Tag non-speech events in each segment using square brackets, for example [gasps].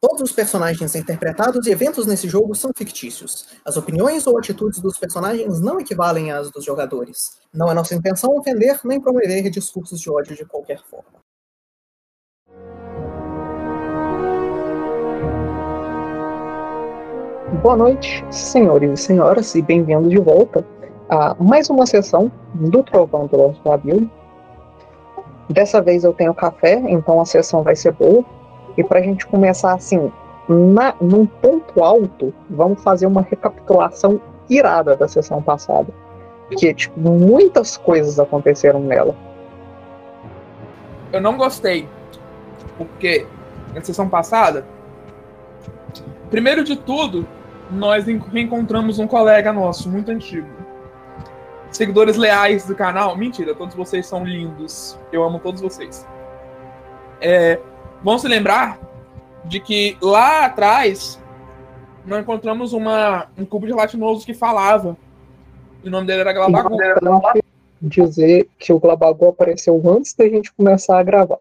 Todos os personagens interpretados e eventos nesse jogo são fictícios. As opiniões ou atitudes dos personagens não equivalem às dos jogadores. Não é nossa intenção ofender nem promover discursos de ódio de qualquer forma. Boa noite, senhores e senhoras, e bem-vindos de volta a mais uma sessão do Trovão do Lorde Labil. Dessa vez eu tenho café, então a sessão vai ser boa. E para a gente começar assim, na, num ponto alto, vamos fazer uma recapitulação irada da sessão passada. Porque, tipo, muitas coisas aconteceram nela. Eu não gostei. Porque na sessão passada, primeiro de tudo, nós reencontramos um colega nosso, muito antigo. Seguidores leais do canal. Mentira, todos vocês são lindos. Eu amo todos vocês. É, Vamos se lembrar de que lá atrás nós encontramos uma, um cubo gelatinoso que falava. O nome dele era Glabagu. Importante dizer que o Glabagu apareceu antes da gente começar a gravar.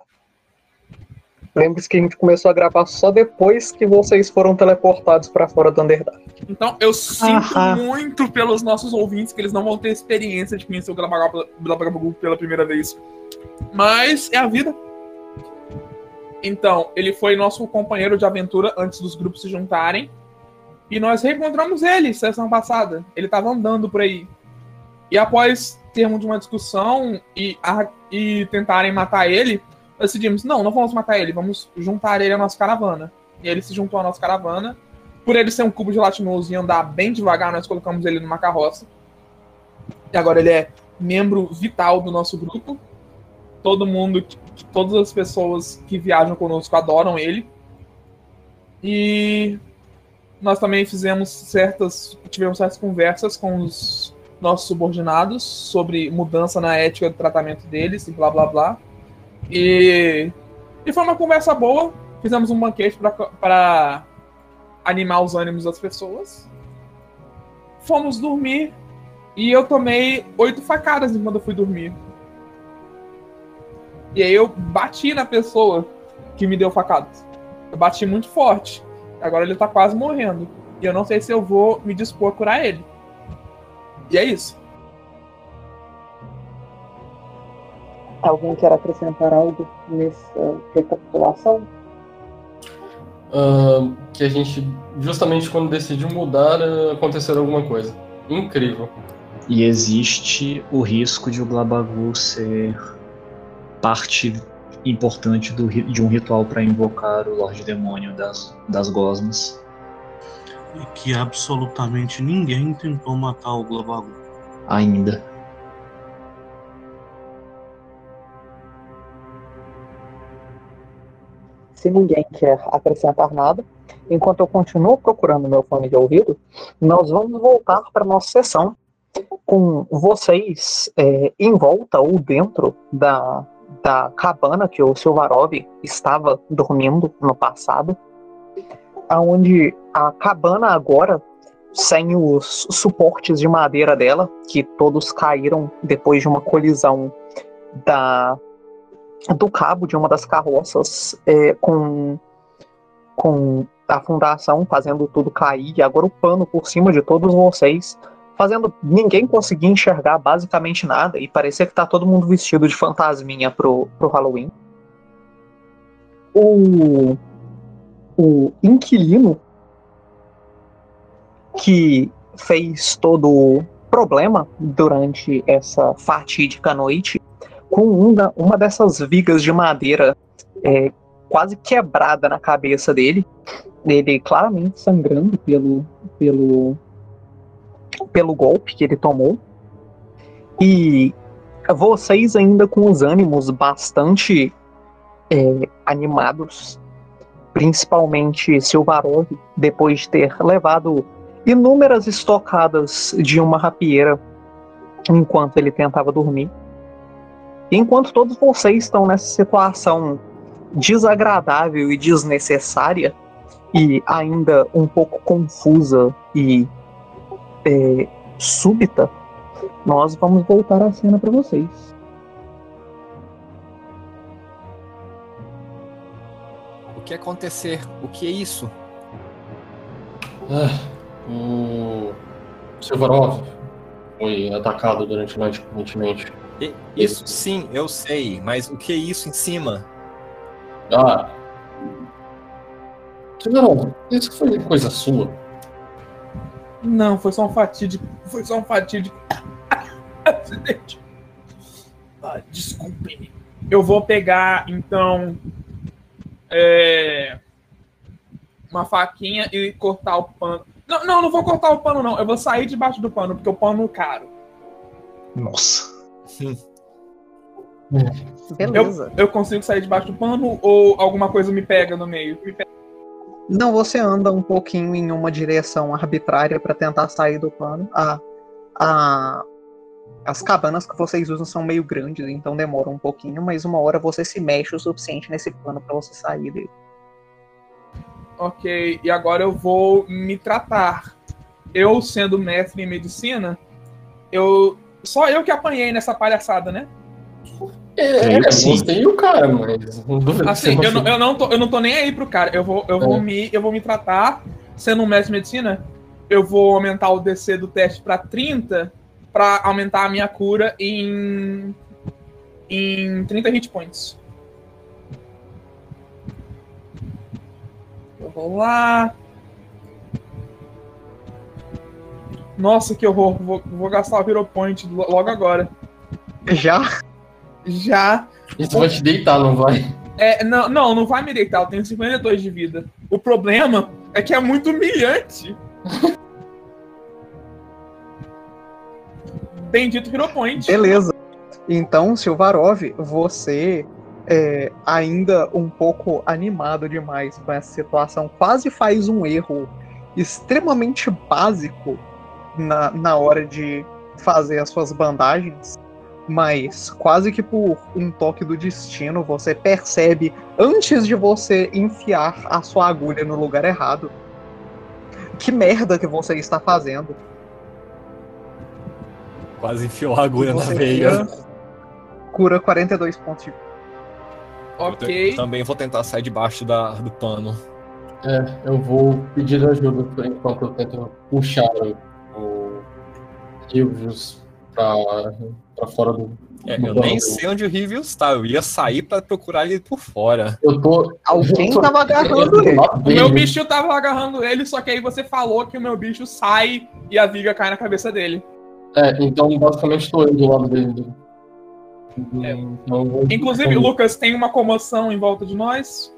Lembre-se que a gente começou a gravar só depois que vocês foram teleportados para fora do Underdark. Então eu sinto Aham. muito pelos nossos ouvintes que eles não vão ter experiência de conhecer o Glabagu pela primeira vez. Mas é a vida. Então, ele foi nosso companheiro de aventura antes dos grupos se juntarem. E nós reencontramos ele sessão passada. Ele estava andando por aí. E após termos uma discussão e, a, e tentarem matar ele, decidimos: não, não vamos matar ele, vamos juntar ele à nossa caravana. E ele se juntou à nossa caravana. Por ele ser um cubo gelatinoso e andar bem devagar, nós colocamos ele numa carroça. E agora ele é membro vital do nosso grupo. Todo mundo todas as pessoas que viajam conosco adoram ele. E nós também fizemos certas, tivemos certas conversas com os nossos subordinados sobre mudança na ética do tratamento deles e blá blá blá. E, e foi uma conversa boa. Fizemos um banquete para animar os ânimos das pessoas. Fomos dormir e eu tomei oito facadas enquanto eu fui dormir. E aí eu bati na pessoa que me deu facadas. Eu bati muito forte. Agora ele tá quase morrendo. E eu não sei se eu vou me dispor a curar ele. E é isso. Alguém quer acrescentar algo nessa recapitulação? Uh, que a gente, justamente quando decidiu mudar, aconteceu alguma coisa. Incrível. E existe o risco de o Blabagu ser parte importante do, de um ritual para invocar o Lorde Demônio das, das Gosmas. E que absolutamente ninguém tentou matar o Globagu. Ainda. Se ninguém quer acrescentar nada, enquanto eu continuo procurando meu fone de ouvido, nós vamos voltar para nossa sessão com vocês é, em volta ou dentro da da cabana que o Silvarov estava dormindo no passado, aonde a cabana agora sem os suportes de madeira dela, que todos caíram depois de uma colisão da do cabo de uma das carroças é, com com a fundação fazendo tudo cair e agora o pano por cima de todos vocês fazendo ninguém conseguir enxergar basicamente nada e parecia que tá todo mundo vestido de fantasminha pro, pro Halloween. O, o inquilino que fez todo o problema durante essa fatídica noite com uma, uma dessas vigas de madeira é, quase quebrada na cabeça dele, ele claramente sangrando pelo, pelo pelo golpe que ele tomou. E vocês ainda com os ânimos bastante é, animados, principalmente Silvarov, depois de ter levado inúmeras estocadas de uma rapieira enquanto ele tentava dormir. Enquanto todos vocês estão nessa situação desagradável e desnecessária, e ainda um pouco confusa e é, súbita, nós vamos voltar a cena para vocês. O que acontecer? O que é isso? Ah, o Silvarov foi atacado durante a noite recentemente. E- Isso sim, eu sei, mas o que é isso em cima? Ah. Silvarov, isso foi coisa sua. Não, foi só um fatídico. Foi só um fatídico. [laughs] acidente. Ah, Desculpe-me. Eu vou pegar, então. é, uma faquinha e cortar o pano. Não, não, não vou cortar o pano, não. Eu vou sair debaixo do pano, porque o pano é caro. Nossa. [laughs] Beleza. Eu consigo sair debaixo do pano ou alguma coisa me pega no meio? Me pega. Não, você anda um pouquinho em uma direção arbitrária para tentar sair do pano. A, a, as cabanas que vocês usam são meio grandes, então demora um pouquinho, mas uma hora você se mexe o suficiente nesse pano para você sair dele. Ok, e agora eu vou me tratar. Eu, sendo mestre em medicina, eu. Só eu que apanhei nessa palhaçada, né? É, é sim. você e o cara, mas não duvido Assim, você eu não, eu, não tô, eu não tô nem aí pro cara. Eu vou, eu vou, É. me, eu vou me tratar. Sendo um mestre em medicina, eu vou aumentar o DC do teste pra 30 pra aumentar a minha cura em. em 30 hit points. Eu vou lá. Nossa, que horror. Vou, vou gastar o Hero Point lo- logo agora. Já? Já. Isso vai te deitar, não vai? É, não, não, não vai me deitar, eu tenho 52 de vida. O problema é que é muito humilhante. Bendito Hero Point. Beleza. Então, Silvarov, você é, ainda um pouco animado demais com essa situação, quase faz um erro extremamente básico na, na hora de fazer as suas bandagens, mas quase que por um toque do destino você percebe antes de você enfiar a sua agulha no lugar errado. Que merda que você está fazendo? Quase enfiou a agulha na veia. cura- Cura 42 pontos de Ok. Eu também vou tentar sair debaixo da, do pano. É, eu vou pedir ajuda enquanto eu tento puxar o, o Pra fora do. É, eu nem sei onde o Rivio está. Eu ia sair pra procurar ele por fora. Eu tô. Alguém eu tô- tava agarrando ele. O meu bicho tava agarrando ele, só que aí você falou que o meu bicho sai e a viga cai na cabeça dele. É, então basicamente tô eu do lado dele. É. Então, vou- Inclusive, Lucas, tem uma comoção em volta de nós.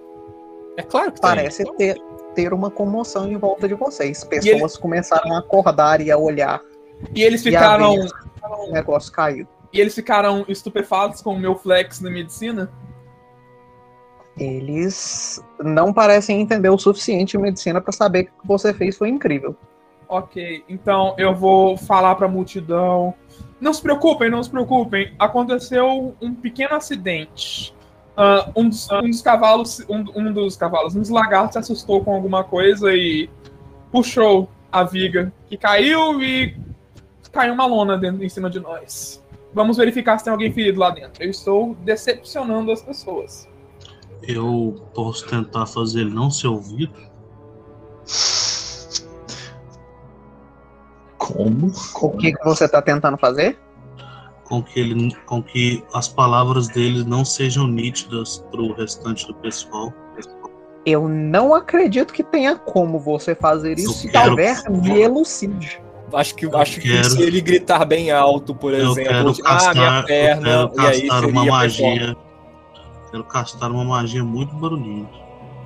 É claro que tem. Parece ter, ter uma comoção em volta de vocês. Pessoas começaram a acordar e a olhar E eles E a ficaram. ver o negócio caído. E eles ficaram estupefatos com o meu flex na medicina. Eles não parecem entender o suficiente de medicina para saber que o que você fez foi incrível. Ok, então eu vou falar pra multidão. Não se preocupem, não se preocupem. Aconteceu um pequeno acidente. Ah, um, dos, um dos cavalos, um, um dos cavalos, um dos lagartos se assustou com alguma coisa e puxou a viga que caiu e caiu uma lona dentro, em cima de nós. Vamos verificar se tem alguém ferido lá dentro. Eu estou decepcionando as pessoas. Eu posso tentar fazer ele não ser ouvido. Como? O que, que você tá tentando fazer? Com que, ele, com que as palavras dele não sejam nítidas pro restante do pessoal. Eu não acredito que tenha como você fazer isso. Eu Se quero- talvez, me elucide. Acho que, acho que quero- se ele gritar bem alto, por Eu exemplo, quero ah, minha castar, eu perna, quero e aí castar uma magia. Quero castar uma magia muito barulhenta.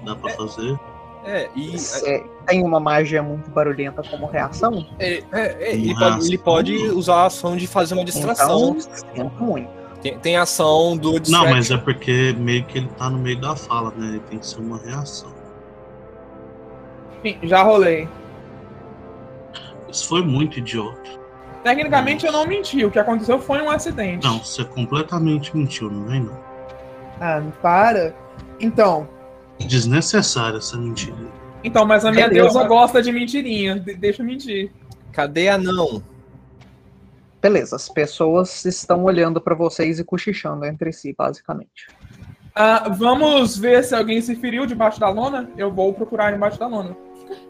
Dá pra fazer? É, e Você tem uma magia muito barulhenta como reação? é, é, é, ele, pode, ele pode usar a ação de fazer uma distração. Então, muito. Tem, tem ação do Não, distract. mas é porque meio que ele tá no meio da fala, né? Ele tem que ser uma reação. Enfim, já rolei. Isso foi muito idiota. Tecnicamente eu não menti. O que aconteceu foi um acidente. Não, você completamente mentiu, não vem não. Ah, para. Então, Desnecessária essa mentira. então, mas a minha Beleza. deusa gosta de mentirinha. De- deixa eu mentir. Cadê a não? Beleza, as pessoas estão olhando pra vocês e cochichando entre si, basicamente. Ah, vamos ver se alguém se feriu debaixo da lona. Eu vou procurar embaixo da lona.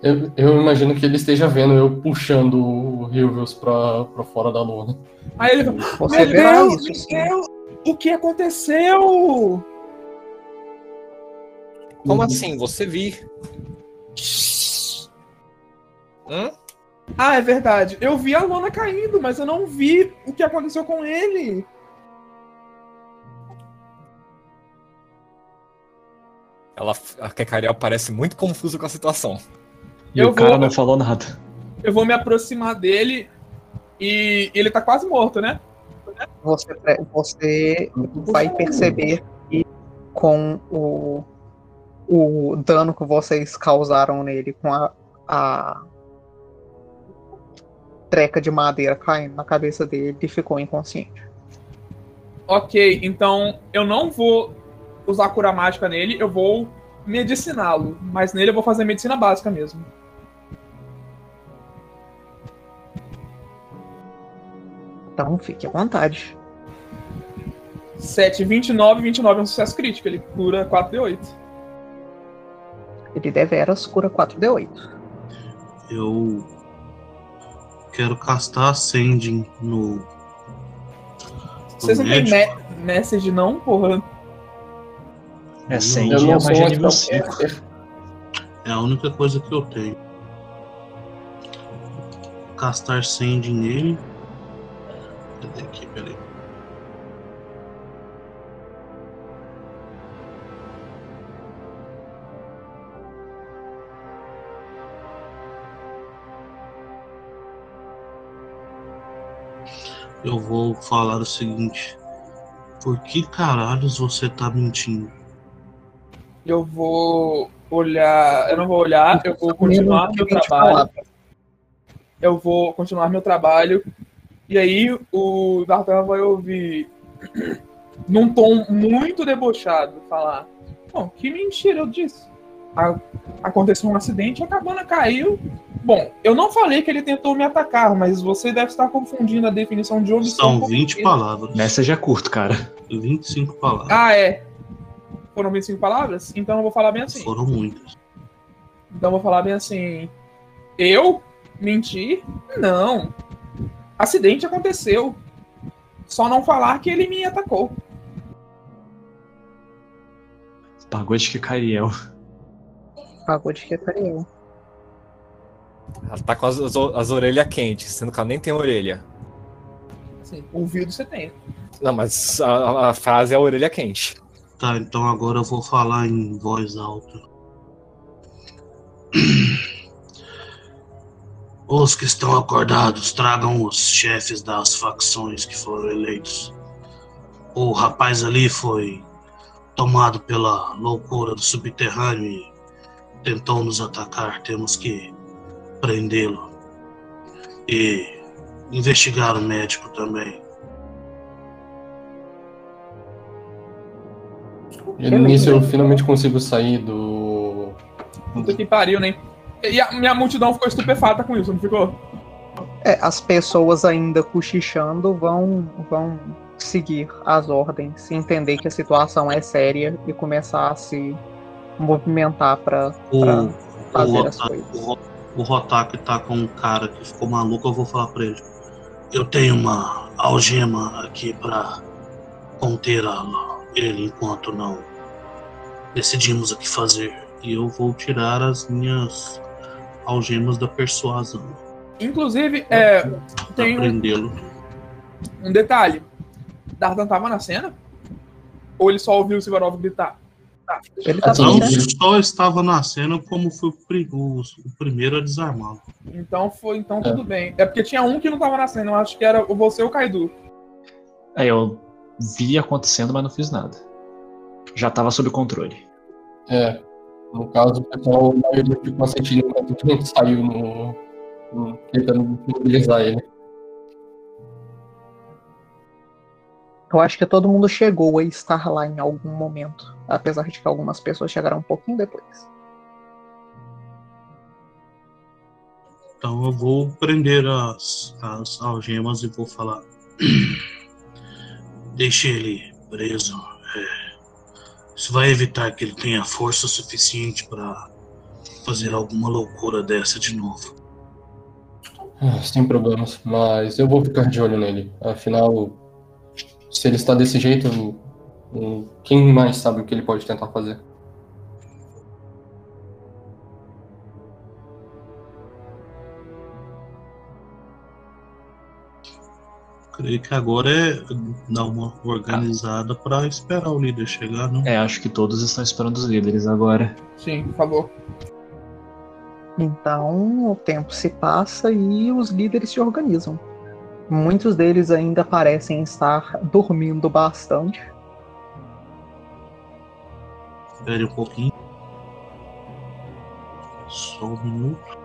Eu, eu imagino que ele esteja vendo eu puxando o Hilvius pra, pra fora da lona. Aí ele fala, Você meu Deus, isso, o que aconteceu? Como assim? Você vi? Hum? Ah, é verdade. Eu vi a lona caindo, mas eu não vi o que aconteceu com ele. Ela, a Kekariel parece muito confusa com a situação. E Eu o cara vou- não falou nada. Eu vou me aproximar dele e ele tá quase morto, né? Você, você vai perceber que com o, o dano que vocês causaram nele com a, a treca de madeira caindo na cabeça dele, ele ficou inconsciente. Ok, então eu não vou usar cura mágica nele, eu vou mediciná-lo. Mas nele eu vou fazer medicina básica mesmo. Então fique à vontade. 7, 29, 29 é um sucesso crítico. Ele cura 4d8. Ele deveras cura 4d8. Eu quero castar Sending no. Vocês não me message não, porra? É a sou magia nível spell 5. caster. É a única coisa que eu tenho. Castar Sending nele. Eu vou falar o seguinte. Por que caralhos você tá mentindo? Eu vou olhar. Eu não vou olhar, eu vou continuar meu trabalho. Eu vou continuar meu trabalho. E aí o D'Artagnan vai ouvir num tom muito debochado falar: Bom, que mentira eu disse. A- aconteceu um acidente, a cabana caiu. Bom, eu não falei que ele tentou me atacar, mas você deve estar confundindo a definição de omissão. São com 20 mentira. palavras. Nessa já é curto, cara. 25 palavras. Ah, é. Foram 25 palavras? Então eu vou falar bem assim. Foram muitas. Então eu vou falar bem assim. Eu menti? Não. Acidente aconteceu. Só não falar que ele me atacou. Pagou de Kikariel. Pagou de que Cariel. Ela tá com as, as, as orelhas quentes, sendo que ela nem tem orelha. Assim, ouvido você tem. Não, mas a, a frase é a orelha quente. Tá, então agora eu vou falar em voz alta. [clears throat] Os que estão acordados, tragam os chefes das facções que foram eleitos. O rapaz ali foi tomado pela loucura do subterrâneo e tentou nos atacar. Temos que prendê-lo. E investigar o médico também. E no início eu finalmente consigo sair do. Puta que pariu, né? E a minha multidão ficou estupefata com isso, não ficou? É, as pessoas ainda cochichando vão, vão seguir as ordens, entender que a situação é séria e começar a se movimentar para O, o, fazer as coisas. o, o Rotak tá com um cara que ficou maluco, eu vou falar pra ele. Eu tenho uma algema aqui pra conter a- ele enquanto não decidimos o que fazer. E eu vou tirar as minhas algemas da persuasão Inclusive, é, tem um, um detalhe. Dardan tava na cena? Ou ele só ouviu o Sivarov gritar? Ele tá né? só estava na cena como foi o, pri- o- o primeiro a desarmá-lo. Então foi, então É. tudo bem. É porque tinha um que não tava na cena, eu acho que era você ou o Kaidu. Aí eu vi acontecendo, mas não fiz nada. Já tava sob controle. É. No caso, o pessoal a maioria ficou assistindo enquanto saiu no. no tentando mobilizar ele. Eu acho que todo mundo chegou a estar lá em algum momento, apesar de que algumas pessoas chegaram um pouquinho depois. Então eu vou prender as, as algemas e vou falar. [clears throat] Deixe ele preso. É, Isso vai evitar que ele tenha força suficiente para fazer alguma loucura dessa de novo. Ah, Sem problemas, mas eu vou ficar de olho nele. Afinal, se ele está desse jeito, hum, quem mais sabe o que ele pode tentar fazer? Creio que agora é dar uma organizada para esperar o líder chegar, não? É, acho que todos estão esperando os líderes agora. Sim, por favor. Então o tempo se passa e os líderes se organizam. Muitos deles ainda parecem estar dormindo bastante. Espere um pouquinho. Só um minuto.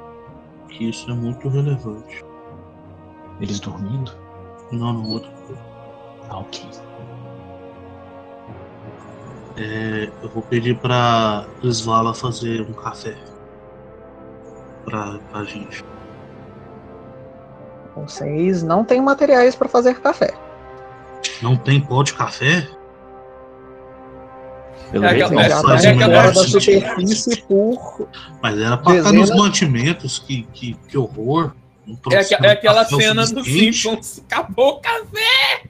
Que isso é muito relevante. Eles dormindo? Não, não, outra coisa. Ah, ok. É, eu vou pedir pra Svala fazer um café. Pra, pra gente. Vocês não têm materiais para fazer café. Não tem pó de café? Pelo É jeito, um fora negócio da superfície por Mas era pra estar nos mantimentos. Que, que, que horror. Não É, aqua- é aquela cena do. Simpsons. Acabou o café!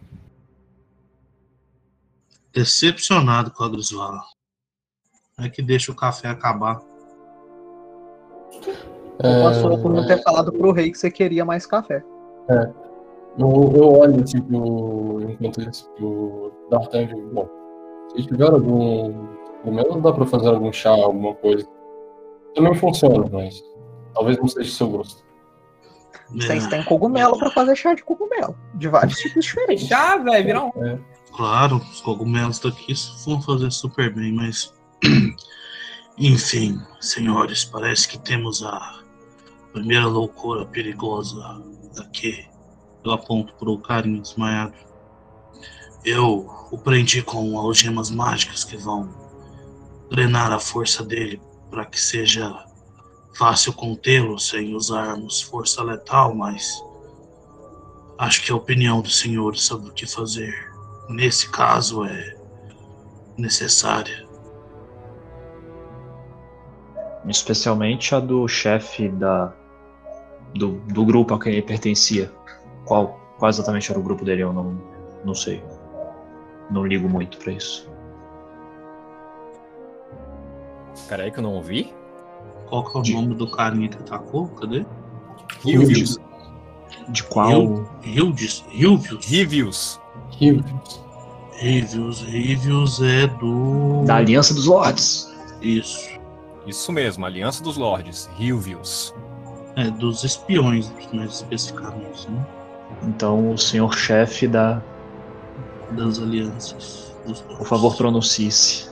Decepcionado com a Grisvala. É que deixa o café acabar. passou por não É, ter falado pro rei que você queria mais café. eu, eu olho pro, enquanto isso pro D'Artagnan bom, se tiver algum. Pelo menos dá pra fazer algum chá, alguma coisa. Também funciona, mas talvez não seja do seu gosto. Vocês É, têm cogumelo para fazer chá de cogumelo. De vários [laughs] tipos diferentes. Já, velho, vira um. Claro, os cogumelos daqui vão fazer super bem, mas. [clears throat] Enfim, senhores, parece que temos a primeira loucura perigosa daqui. Eu aponto pro carinha desmaiado. Eu o prendi com algemas mágicas que vão drenar a força dele para que seja fácil contê-lo sem usarmos força letal, mas acho que a opinião do senhor sobre o que fazer nesse caso é necessária. Especialmente a do chefe da do, do grupo a quem ele pertencia. Qual, qual exatamente era o grupo dele? Eu não, não sei. Não ligo muito pra isso. Peraí que eu não ouvi. Qual que é o De- nome do carinha que atacou? Cadê? Reviews. De qual? Hildes? Hilvius? Reviews. Rivers. Riviews. Riviews é do. Da Aliança dos Lords. Isso. Isso mesmo, Aliança dos Lords. Reviews. É dos espiões, mais especificamente, né? Então, o senhor chefe da. Das alianças. Dos Por favor, pronuncie-se.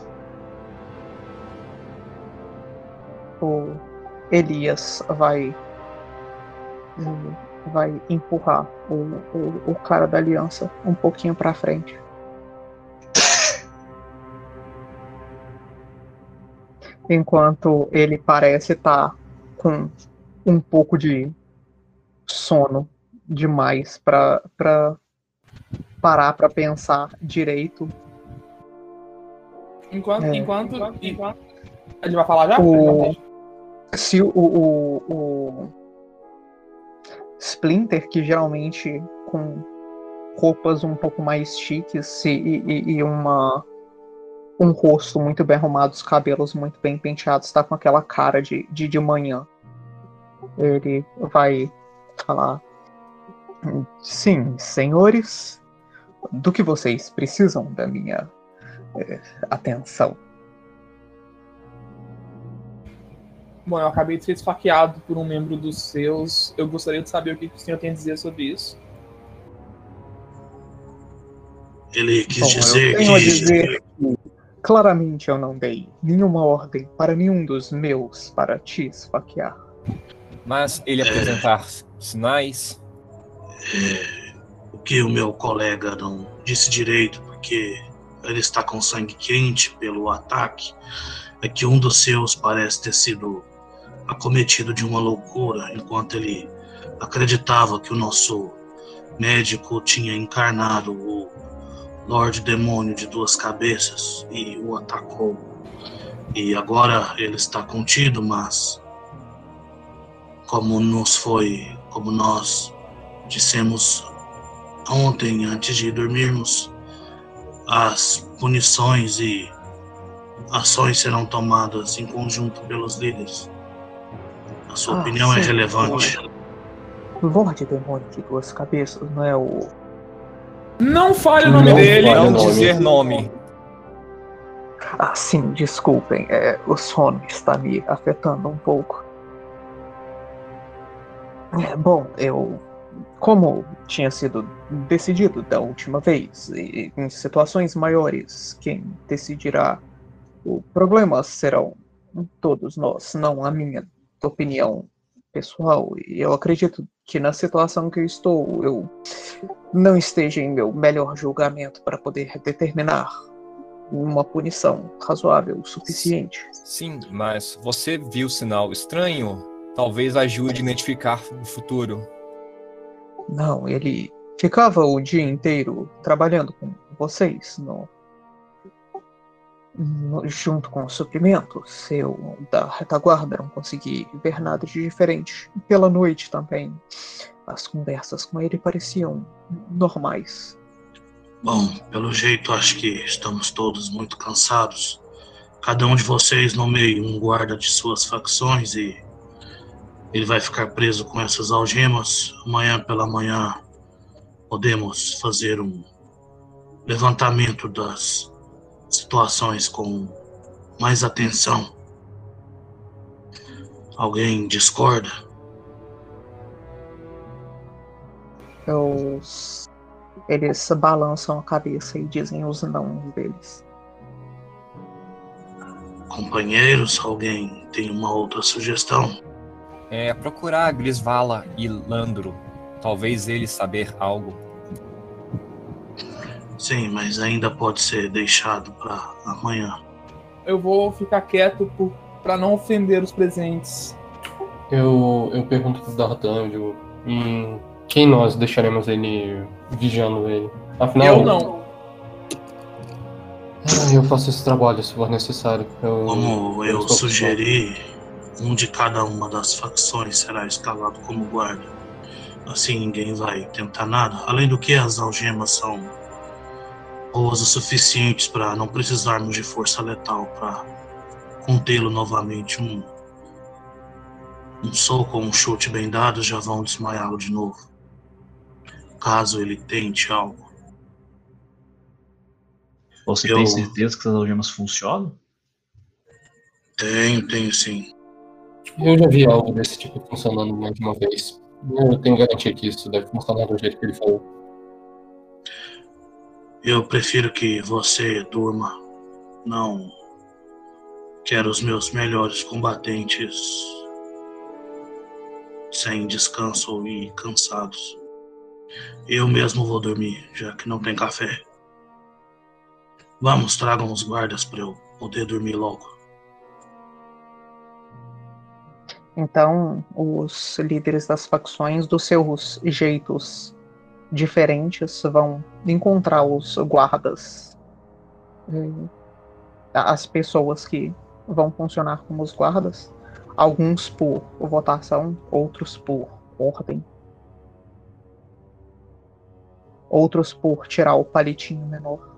O Elias vai. hum, Vai empurrar o, o, o cara da aliança um pouquinho pra frente. [laughs] Enquanto ele parece estar com um pouco de sono demais pra parar pra pensar direito. Enquanto, É. enquanto, enquanto. Gente vai falar já? O- se o, o, o Splinter, que geralmente com roupas um pouco mais chiques e, e- e uma um rosto muito bem arrumado, os cabelos muito bem penteados, está com aquela cara de, de, de manhã. Ele vai falar: Sim, senhores, do que vocês precisam da minha eh, atenção? Bom, eu acabei de ser esfaqueado por um membro dos seus. Eu gostaria de saber o que o senhor tem a dizer sobre isso. Ele quis Bom, dizer eu tenho a que. dizer que claramente eu não dei nenhuma ordem para nenhum dos meus para te esfaquear. Mas ele apresentar sinais. O que o meu colega não disse direito, porque ele está com sangue quente pelo ataque, é que um dos seus parece ter sido acometido de uma loucura enquanto ele acreditava que o nosso médico tinha encarnado o, Lorde Demônio de Duas Cabeças e o atacou. E agora ele está contido, mas como nos foi, como nós dissemos ontem antes de dormirmos, as punições e ações serão tomadas em conjunto pelos líderes. A sua Ah, opinião é sim, relevante. Lorde Demônio de Duas Cabeças, não é o. Não fale o nome Não dele. Não nome. dizer nome. Ah, sim, desculpem. É, o sono está me afetando um pouco. É, bom, eu. Como tinha sido decidido da última vez, e em situações maiores, quem decidirá o problema serão todos nós, não a minha opinião pessoal. E eu acredito que na situação que eu estou, eu não esteja em meu melhor julgamento para poder determinar uma punição razoável o suficiente. Sim, mas você viu sinal estranho? Talvez ajude a identificar o futuro. Não, ele ficava o dia inteiro trabalhando com vocês no, no- junto com os suprimentos. Eu da retaguarda não consegui ver nada de diferente. Pela noite também as conversas com ele pareciam normais. Bom, pelo jeito acho que estamos todos muito cansados. Cada um de vocês nomeie um guarda de suas facções e ele vai ficar preso com essas algemas. Amanhã pela manhã podemos fazer um levantamento das situações com mais atenção. Alguém discorda? Os, eles balançam a cabeça e dizem os não deles. Companheiros, alguém tem uma outra sugestão? É procurar Grisvala e Landro. Talvez eles saber algo. Sim, mas ainda pode ser deixado para amanhã. Eu vou ficar quieto por, pra não ofender os presentes. Eu, eu pergunto pro Dardan, eu digo, hum, quem nós deixaremos ele vigiando ele? Afinal, Eu não. Ah, eu faço esse trabalho se for necessário. Eu, Como eu estou sugeri, um de cada uma das facções será escalado como guarda. Assim ninguém vai tentar nada. Além do que, as algemas são boas o suficientes para não precisarmos de força letal para contê-lo novamente. Um, um soco ou um chute bem dado já vão desmaiá-lo de novo. Caso ele tente algo. Você Eu- tem certeza que essas algemas funcionam? Tenho, tenho sim. Eu já vi algo desse tipo funcionando mais de uma vez. Eu tenho garantia que isso deve funcionar do jeito que ele falou. Eu prefiro que você durma. Não quero os meus melhores combatentes sem descanso e cansados. Eu mesmo vou dormir, já que não tem café. Vamos, tragam os guardas para eu poder dormir logo. Então, os líderes das facções, dos seus jeitos diferentes, vão encontrar os guardas, eh, as pessoas que vão funcionar como os guardas, alguns por votação, outros por ordem, outros por tirar o palitinho menor.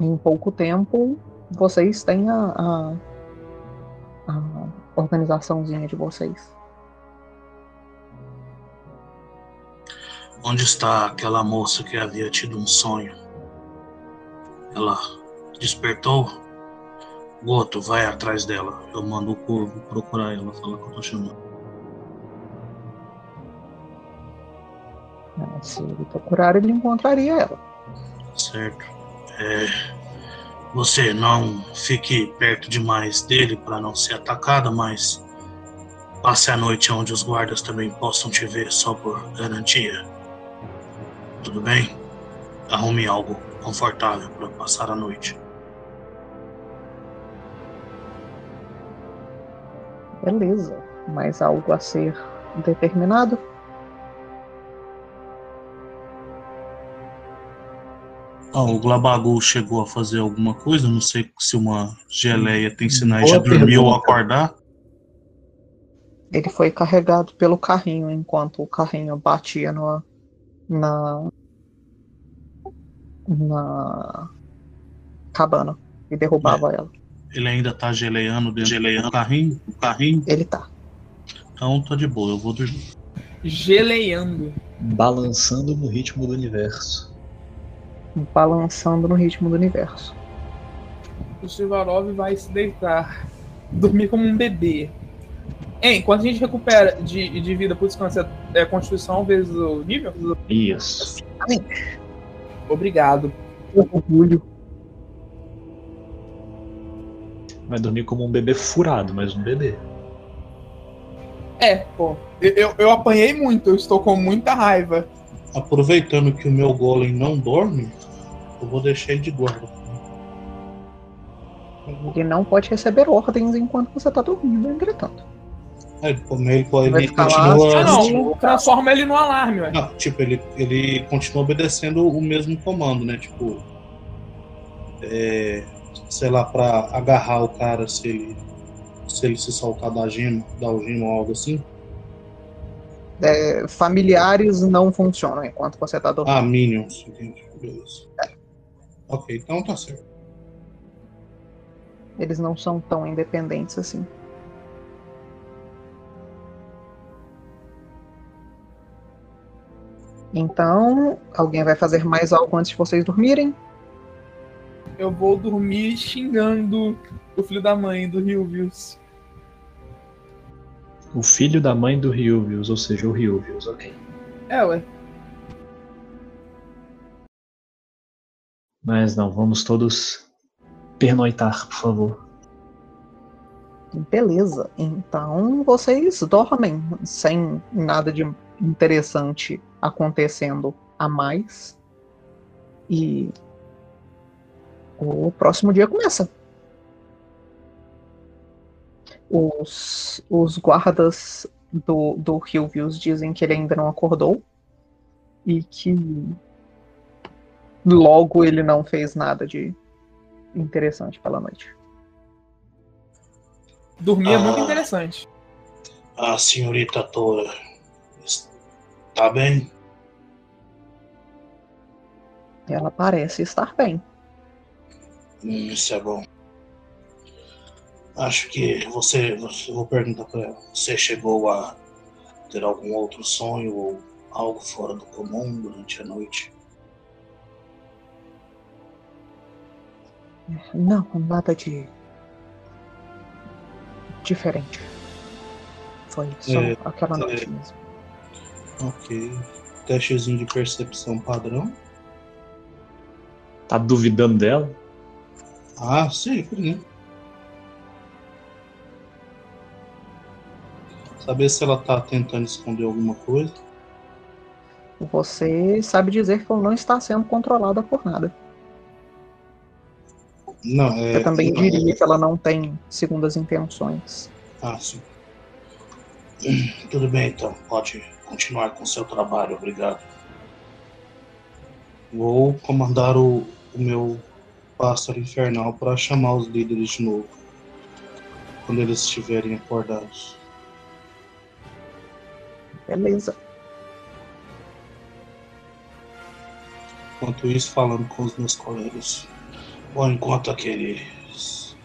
Em pouco tempo, vocês têm a, a, a organizaçãozinha de vocês. Onde está aquela moça que havia tido um sonho? Ela despertou? Goto, vai atrás dela. Eu mando o corvo procurar ela, falar que eu tô chamando. né? Se ele procurar, ele encontraria ela. Certo. É, você não fique perto demais dele para não ser atacada, mas passe a noite onde os guardas também possam te ver só por garantia. Tudo bem? Arrume algo confortável para passar a noite. Beleza. Mais algo a ser determinado? Ah, o Glabagu chegou a fazer alguma coisa? Não sei se uma geleia tem sinais Boa de dormir ou acordar. Ele foi carregado pelo carrinho enquanto o carrinho batia no, na. na. cabana e derrubava ela. Ele ainda tá geleando dentro geleando o carrinho, o carrinho. Ele tá. Então tá de boa, eu vou dormir. Geleando. Balançando no ritmo do universo. Balançando no ritmo do universo. O Silvarov vai se deitar. Dormir como um bebê. Hein, quanto a gente recupera de, de vida por descanso? É Constituição vezes o nível? Isso. Obrigado. Orgulho. Vai dormir como um bebê furado, mas um bebê. É, pô. Eu, eu, eu apanhei muito, eu estou com muita raiva. Aproveitando que o meu golem não dorme, eu vou deixar ele de guarda. Ele não pode receber ordens enquanto você tá dormindo, entretanto. É, como ele, ele Vai ficar lá, continua. Ah, não, transforma ele no alarme, ué. Não, tipo, ele, ele continua obedecendo o mesmo comando, né? Tipo. É, sei lá, pra agarrar o cara se ele se, ele se soltar da gema, da algema ou algo assim. É, familiares não funcionam enquanto você tá dormindo. Ah, Minions, entendi. Beleza. Ok, então tá certo. Eles não são tão independentes assim. Então, alguém vai fazer mais algo antes de vocês dormirem? Eu vou dormir xingando o filho da mãe do Hilvius. O filho da mãe do Ryuvius, ou seja, o Ryuvius, ok. É, ué. Mas não, vamos todos pernoitar, por favor. Beleza. Então vocês dormem sem nada de interessante acontecendo a mais. E o próximo dia começa. Os, os guardas do, do Hilvius dizem que ele ainda não acordou e que logo ele não fez nada de interessante pela noite. Dormir é muito Ah. interessante. A senhorita Tora está bem? Ela parece estar bem. Hum, isso é bom. Acho que você, você vou perguntar para ela. Você chegou a ter algum outro sonho ou algo fora do comum durante a noite? Não, nada de diferente. Foi só É, aquela é. noite mesmo. Ok. Testezinho de percepção padrão. Tá duvidando dela? Ah, sempre, né? Saber se ela tá tentando esconder alguma coisa. Você sabe dizer que ela não está sendo controlada por nada. Não, é. Eu também diria que ela não tem segundas intenções. Ah, sim. Tudo bem, então. Pode continuar com seu trabalho, obrigado. Vou comandar o, o meu pássaro infernal para chamar os líderes de novo. Quando eles estiverem acordados. Beleza. Enquanto isso, falando com os meus colegas. Bom, enquanto aqueles.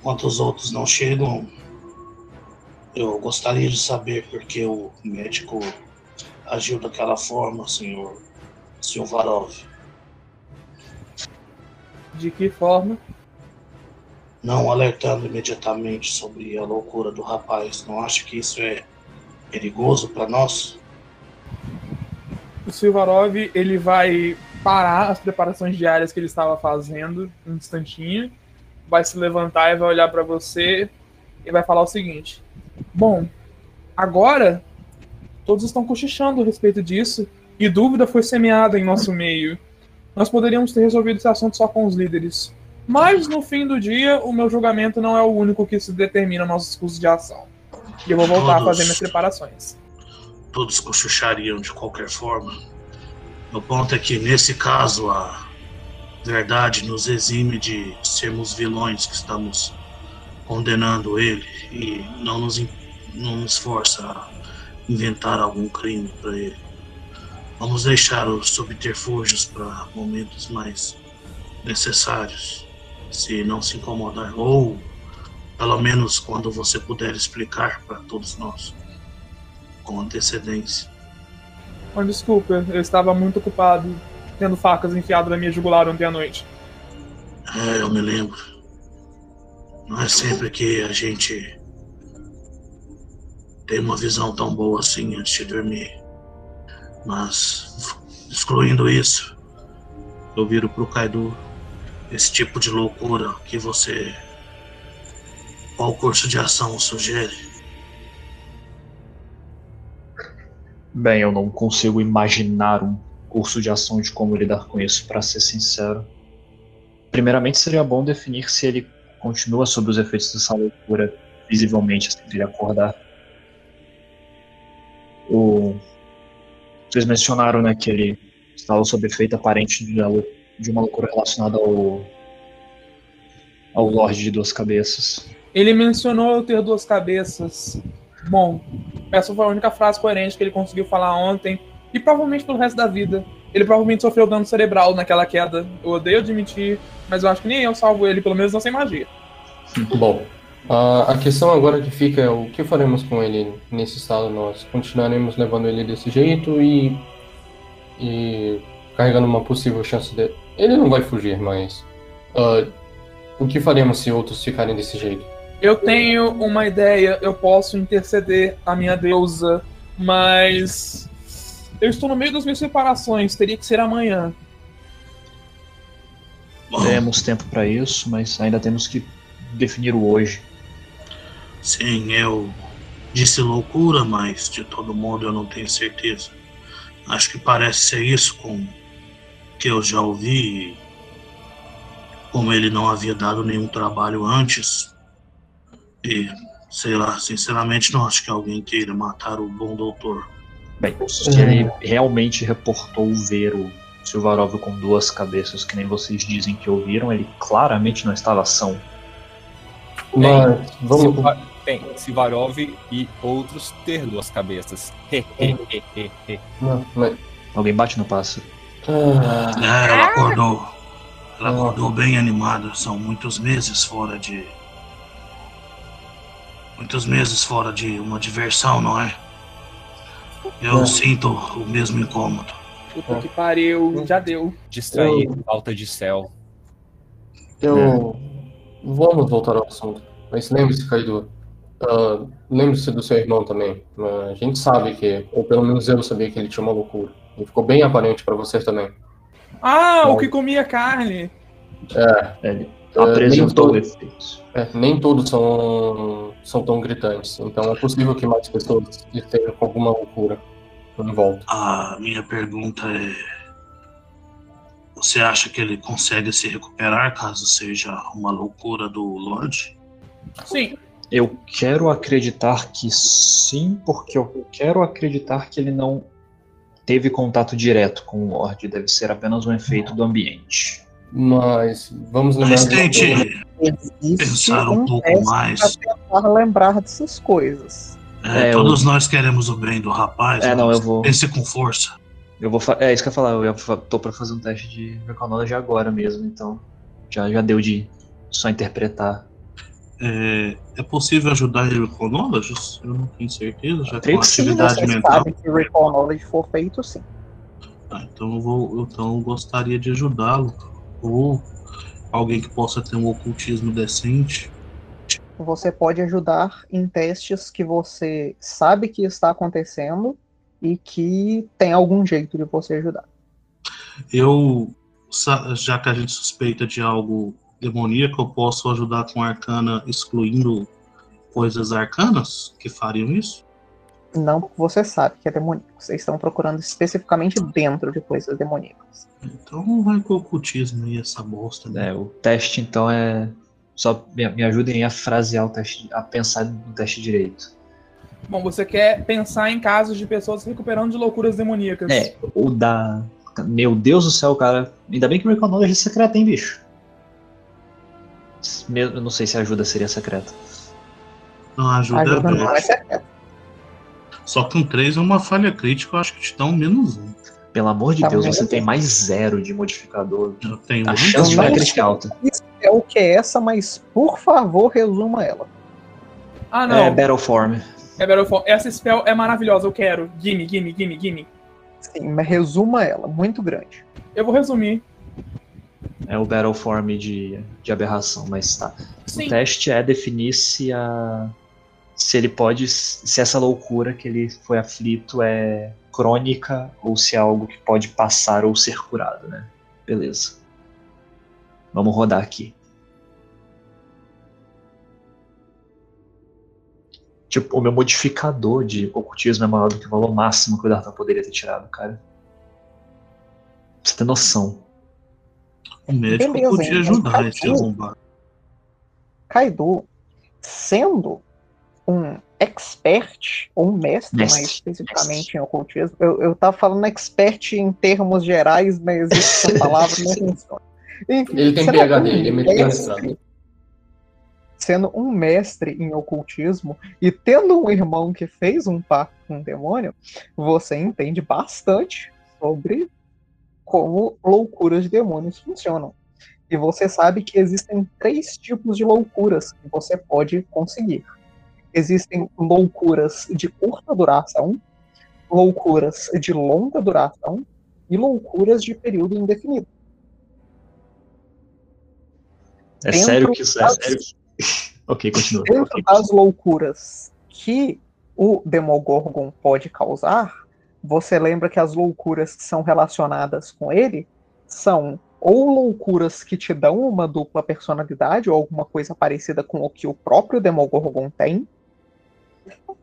Enquanto os outros não chegam, eu gostaria de saber por que o médico agiu daquela forma, senhor Silvarov. De que forma? Não alertando imediatamente sobre a loucura do rapaz. Não acha que isso é perigoso para nós? O Silvarov, ele vai parar as preparações diárias que ele estava fazendo um instantinho, vai se levantar e vai olhar para você e vai falar o seguinte: Bom, agora todos estão cochichando a respeito disso e dúvida foi semeada em nosso meio. Nós poderíamos ter resolvido esse assunto só com os líderes. Mas no fim do dia, o meu julgamento não é o único que se determina nossos custos de ação. E eu vou voltar a Todos. fazer minhas preparações. Todos cochichariam de qualquer forma. O ponto é que, nesse caso, a verdade nos exime de sermos vilões que estamos condenando ele e não nos, não nos força a inventar algum crime para ele. Vamos deixar os subterfúgios para momentos mais necessários, se não se incomodar, ou pelo menos quando você puder explicar para todos nós com antecedência. Desculpa, eu estava muito ocupado tendo facas enfiadas na minha jugular ontem à noite. É, eu me lembro. Não é sempre que a gente tem uma visão tão boa assim antes de dormir. Mas, excluindo isso, eu viro pro Kaido esse tipo de loucura que você. Qual curso de ação sugere? Bem, eu não consigo imaginar um curso de ação de como lidar com isso, para ser sincero. Primeiramente, seria bom definir se ele continua sob os efeitos dessa loucura visivelmente assim que ele acordar. O... Vocês mencionaram né, que ele estava sob efeito aparente de uma loucura relacionada ao, ao Lorde de Duas Cabeças. Ele mencionou eu ter duas cabeças. Bom, essa foi a única frase coerente que ele conseguiu falar ontem. E provavelmente pelo resto da vida. Ele provavelmente sofreu dano cerebral naquela queda. Eu odeio admitir, mas eu acho que nem eu salvo ele, pelo menos não sem magia. [laughs] Bom, a, questão agora que fica é o que faremos com ele nesse estado? Nós continuaremos levando ele desse jeito e, e carregando uma possível chance de. Ele não vai fugir, mas. ah, o que faremos se outros ficarem desse jeito? Eu tenho uma ideia, eu posso interceder a minha deusa, mas. Eu estou no meio das minhas separações, teria que ser amanhã. Temos tempo para isso, mas ainda temos que definir o hoje. sim, eu disse loucura, mas de todo modo eu não tenho certeza. Acho que parece ser isso com o que eu já ouvi. e Como ele não havia dado nenhum trabalho antes. E, sei lá, sinceramente não acho que alguém queira matar o bom doutor. Bem, se ele realmente reportou ver o Silvarov com duas cabeças, que nem vocês dizem que ouviram, ele claramente não estava são. Mas vamos. Silva- Tem Sivarov e outros ter duas cabeças. Não, mas- Alguém bate no pássaro. ah, É, ela acordou. Ela acordou bem animada. São muitos meses fora de. Muitos meses fora de uma diversão, não é? Eu É. sinto o mesmo incômodo. Puta que pariu, já deu. Distrair, falta de céu. eu. Vamos voltar ao assunto. Mas lembre-se, Kaido. ah, lembre-se do seu irmão também. Ah, a gente sabe que, ou pelo menos eu sabia que ele tinha uma loucura. E ficou bem aparente pra você também. Ah, Bom. o que comia carne. Ele É, apresentou nem efeitos. É, nem todos são, são tão gritantes. Então é possível que mais pessoas estejam com alguma loucura em volta. A minha pergunta é: Você acha que ele consegue se recuperar caso seja uma loucura do Lorde? Sim, Eu quero acreditar que sim, porque eu quero acreditar que ele não teve contato direto com o Lorde. Deve ser apenas um efeito do ambiente. Mas vamos lembrar. Mas tente pensar um pouco mais. tentar lembrar dessas coisas. É, É, todos nós queremos o bem do rapaz. É, não, mas eu vou. Pense com força. Eu vou fa- é isso que eu ia falar, eu ia fa- tô pra fazer um teste de Reconology agora mesmo, então já, já deu de só interpretar. É, é possível ajudar ele com knowledge? Eu não tenho certeza, já sim, atividade Vocês mental. sabem que o Recall Knowledge for feito, sim. Ah, então eu vou, então eu gostaria de ajudá-lo. Ou alguém que possa ter um ocultismo decente. Você pode ajudar em testes que você sabe que está acontecendo e que tem algum jeito de você ajudar. Eu, já que a gente suspeita de algo demoníaco, eu posso ajudar com arcana excluindo coisas arcanas que fariam isso? Não porque você sabe que é demoníaco. Vocês estão procurando especificamente dentro de coisas demoníacas. Então vai com o ocultismo aí, essa bosta. Né? É, o teste então é. Só me, me ajudem a frasear o teste, a pensar no teste direito. Bom, você quer pensar em casos de pessoas se recuperando de loucuras demoníacas. É, o da Meu Deus do céu, cara. Ainda bem que o Reconology é secreto, hein, bicho? Eu não sei se a ajuda seria secreta. Não, ajuda, Ajuda é não, é best. Só que um 3 é uma falha crítica, eu acho que te dá um menos um. Pelo amor de Tá Deus, você tem mais zero de modificador. Eu tenho A chance de falha crítica é alta. É o que é essa, mas por favor, resuma ela. Ah, não. É É, Battleform. Essa spell é maravilhosa, eu quero. Gimme, gimme, gimme, gimme. Sim, mas resuma ela, muito grande. Eu vou resumir. É o Battleform de, de aberração, mas tá. Sim. O teste é definir se a. Se ele pode. Se essa loucura que ele foi aflito é crônica ou se é algo que pode passar ou ser curado, né? Beleza. Vamos rodar aqui. Tipo, o meu modificador de ocultismo é maior do que o valor máximo que o Dartan poderia ter tirado, cara. Pra você ter noção. O médico Beleza, podia ajudar esse arrombado. Kaido, sendo um expert, ou um mestre, Mestre, mais especificamente em ocultismo, eu, eu tava falando expert em termos gerais, mas essa palavra não [laughs] funciona. Enfim, Ele tem PhD, um ele é muito mestre- organizado. Sendo um mestre em ocultismo e tendo um irmão que fez um pacto com um demônio, você entende bastante sobre como loucuras de demônios funcionam. E você sabe que existem três tipos de loucuras que você pode conseguir. Existem loucuras de curta duração, loucuras de longa duração e loucuras de período indefinido. É Dentro sério que isso é das- sério? [laughs] ok, continua. Dentro Ok, das loucuras que o Demogorgon pode causar, você lembra que as loucuras que são relacionadas com ele são ou loucuras que te dão uma dupla personalidade ou alguma coisa parecida com o que o próprio Demogorgon tem.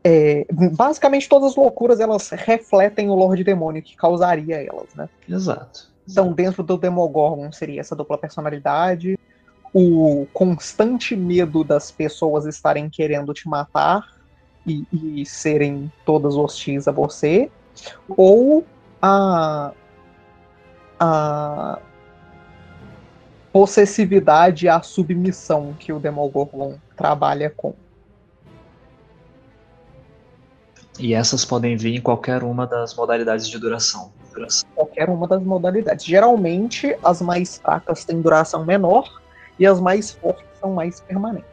É, basicamente todas as loucuras elas refletem o Lorde Demônio que causaria elas, né? Exato. Então, dentro do Demogorgon seria essa dupla personalidade, o constante medo das pessoas estarem querendo te matar e, e serem todas hostis a você, ou a, a possessividade e a submissão que o Demogorgon trabalha com. E essas podem vir em qualquer uma das modalidades de duração. Duração. qualquer uma das modalidades. Geralmente, as mais fracas têm duração menor e as mais fortes são mais permanentes.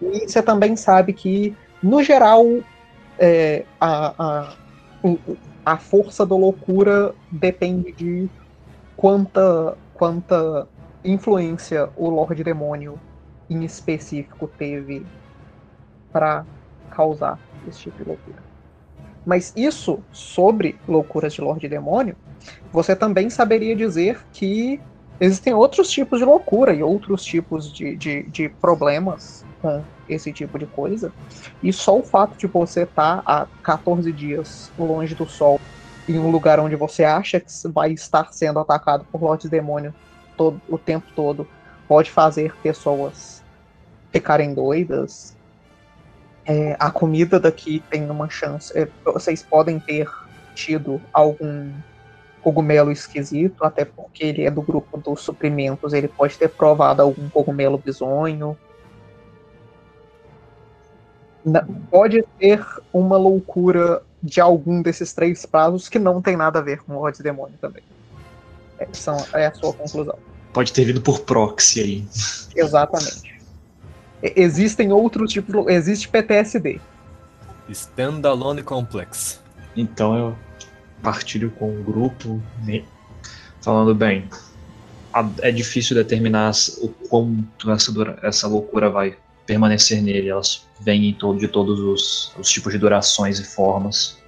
E você também sabe que, no geral, é, a, a, a força da loucura depende de quanta, quanta influência o Lorde Demônio em específico teve para causar esse tipo de loucura. Mas isso sobre loucuras de Lorde Demônio, você também saberia dizer que existem outros tipos de loucura e outros tipos de, de, de problemas com esse tipo de coisa. E só o fato de você estar há 14 dias longe do sol, em um lugar onde você acha que vai estar sendo atacado por Lorde Demônio todo, o tempo todo, pode fazer pessoas ficarem doidas, é, a comida daqui tem uma chance. é, vocês podem ter tido algum cogumelo esquisito, até porque ele é do grupo dos suprimentos. Ele pode ter provado algum cogumelo bizonho. Na- pode ter uma loucura de algum desses três prazos que não tem nada a ver com o Lorde Demônio também. É, são, é a sua conclusão. Pode ter vindo por proxy aí. Exatamente. Existem outros tipos. Existe PTSD. Standalone Complex. Então eu partilho com o grupo, né, falando bem. a- É difícil determinar o quanto essa, dura- essa loucura vai permanecer nele. Elas vêm em todo, de todos os, os tipos de durações e formas.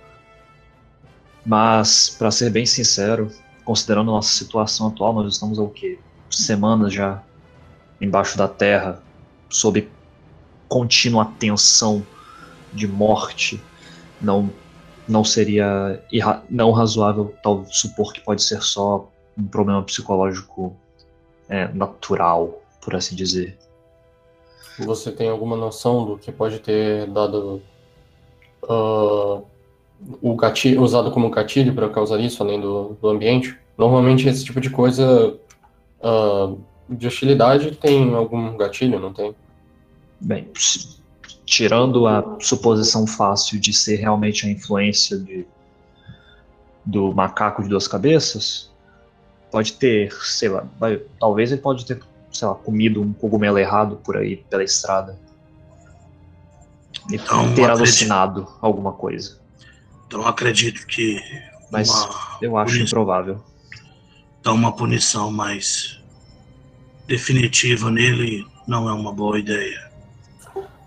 Mas, para ser bem sincero, considerando a nossa situação atual, nós estamos há o quê? Semanas já embaixo da terra, sob contínua tensão de morte. Não, não seria não razoável tal, supor que pode ser só um problema psicológico é, natural, por assim dizer. Você tem alguma noção do que pode ter dado ah, o gatilho, usado como gatilho para causar isso, além do, do ambiente. Normalmente esse tipo de coisa uh, de hostilidade tem algum gatilho, não tem? Bem, tirando a suposição fácil de ser realmente a influência de, do macaco de duas cabeças, pode ter, sei lá, vai, talvez ele pode ter, sei lá, comido um cogumelo errado por aí pela estrada. E Então, ter acredito- alucinado alguma coisa. Então acredito que Mas uma, eu acho improvável. dar uma punição mais definitiva nele não é uma boa ideia.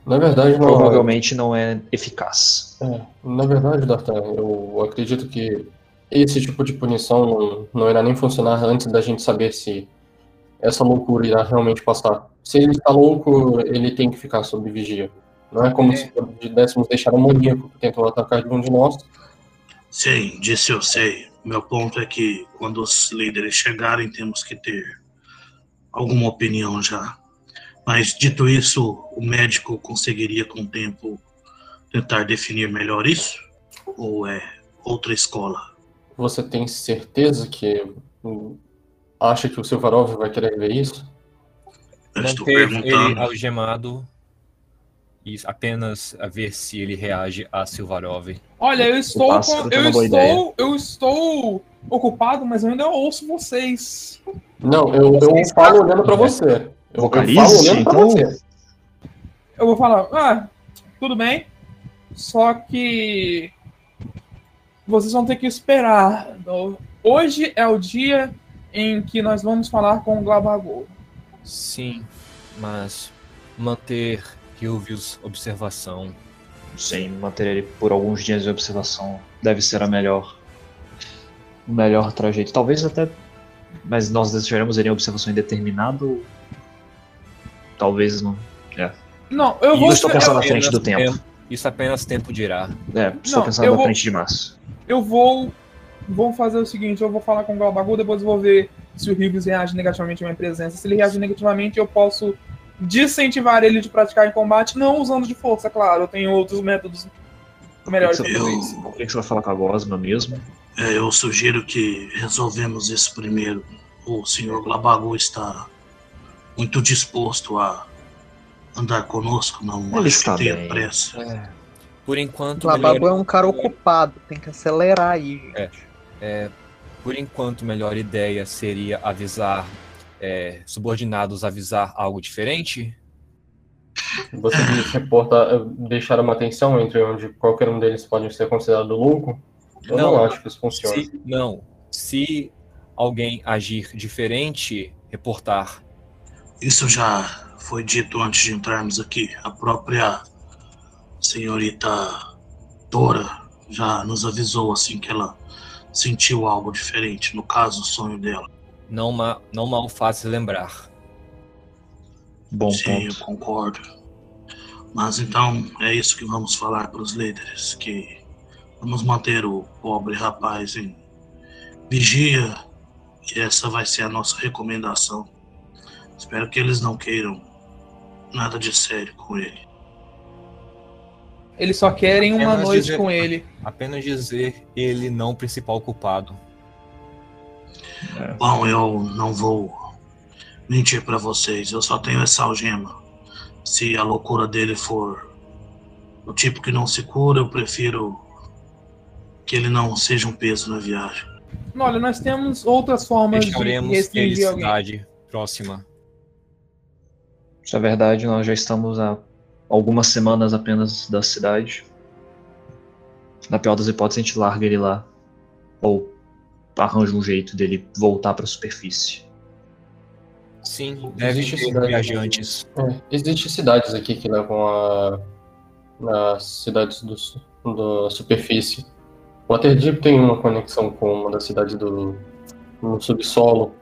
Na verdade, não, Provavelmente não é eficaz. É, na verdade, Dartan, eu acredito que esse tipo de punição não, não irá nem funcionar antes da gente saber se essa loucura irá realmente passar. Se ele está louco, ele tem que ficar sob vigia. Não é como É. se pudéssemos deixar um maníaco que tentou atacar de um de nós. Sim, disse eu sei. Meu ponto é que quando os líderes chegarem, temos que ter alguma opinião já. Mas dito isso, o médico conseguiria com o tempo tentar definir melhor isso? Ou é outra escola? Você tem certeza que acha que o Silvarov vai querer ver isso? Eu estou Manter ele perguntando. algemado e apenas a ver se ele reage a Silvarov. Olha, eu estou com, tem eu estou, eu estou ocupado, mas eu ainda ouço vocês. Não, eu, eu falo olhando pra você. Eu, eu falo olhando pra então. você. Eu vou falar, ah, tudo bem. Só que vocês vão ter que esperar. Hoje é o dia em que nós vamos falar com o Glabagol. Sim, mas manter Hilvius observação. Sim, manter ele por alguns dias de observação deve ser a melhor. O melhor trajeto. Talvez até. Mas nós deixaremos ele em observação indeterminado. Talvez não. Não, eu Eu vou. estou pensando na frente do Apenas tempo. Isso apenas tempo dirá. É, estou Não, pensando eu na vou- frente de março. Eu vou. Vou fazer o seguinte: eu vou falar com o Glabagol, depois eu vou ver se o Rives reage negativamente à minha presença. Se ele reagir negativamente, eu posso desincentivar ele de praticar em combate, não usando de força, claro. Eu tenho outros métodos melhores que que fazer Eu- isso. Por que que você vai falar com a Gosma mesmo? É, eu sugiro que resolvemos isso primeiro. O senhor Glabagu está muito disposto a andar conosco, não Ele acho está que tenha bem. pressa. Por enquanto, Labago melhor, é um cara ocupado, tem que acelerar aí, gente. por enquanto, melhor ideia seria avisar é, subordinados avisar algo diferente. Você diz reportar, deixar uma tensão entre onde qualquer um deles pode ser considerado louco? Eu não, Não, acho que isso funcione. Se, não, se alguém agir diferente, reportar. Isso já foi dito antes de entrarmos aqui. A própria senhorita Dora já nos avisou assim que ela sentiu algo diferente, no caso, o sonho dela. Não, ma, não mal faz lembrar. Bom Sim, eu ponto. concordo. Mas então é isso que vamos falar para os líderes, que vamos manter o pobre rapaz em vigia, e essa vai ser a nossa recomendação. Espero que eles não queiram nada de sério com ele. Eles só querem uma Apenas noite dizer- com ele. Apenas dizer ele não o principal culpado. Bom, eu não vou mentir para vocês, eu só tenho essa algema. Se a loucura dele for o tipo que não se cura, eu prefiro que ele não seja um peso na viagem. Olha, nós temos outras formas de Deixaremos ele restringir alguém. cidade próxima. Isso é verdade, nós já estamos há algumas semanas apenas da cidade. Na pior das hipóteses, a gente larga ele lá. Ou arranja um jeito dele voltar para a superfície. Sim, deve Existe ter cidade- viajantes. É, Existem cidades aqui que levam a. nas cidades do, da superfície. Waterdeep tem uma conexão com uma das cidades do no subsolo.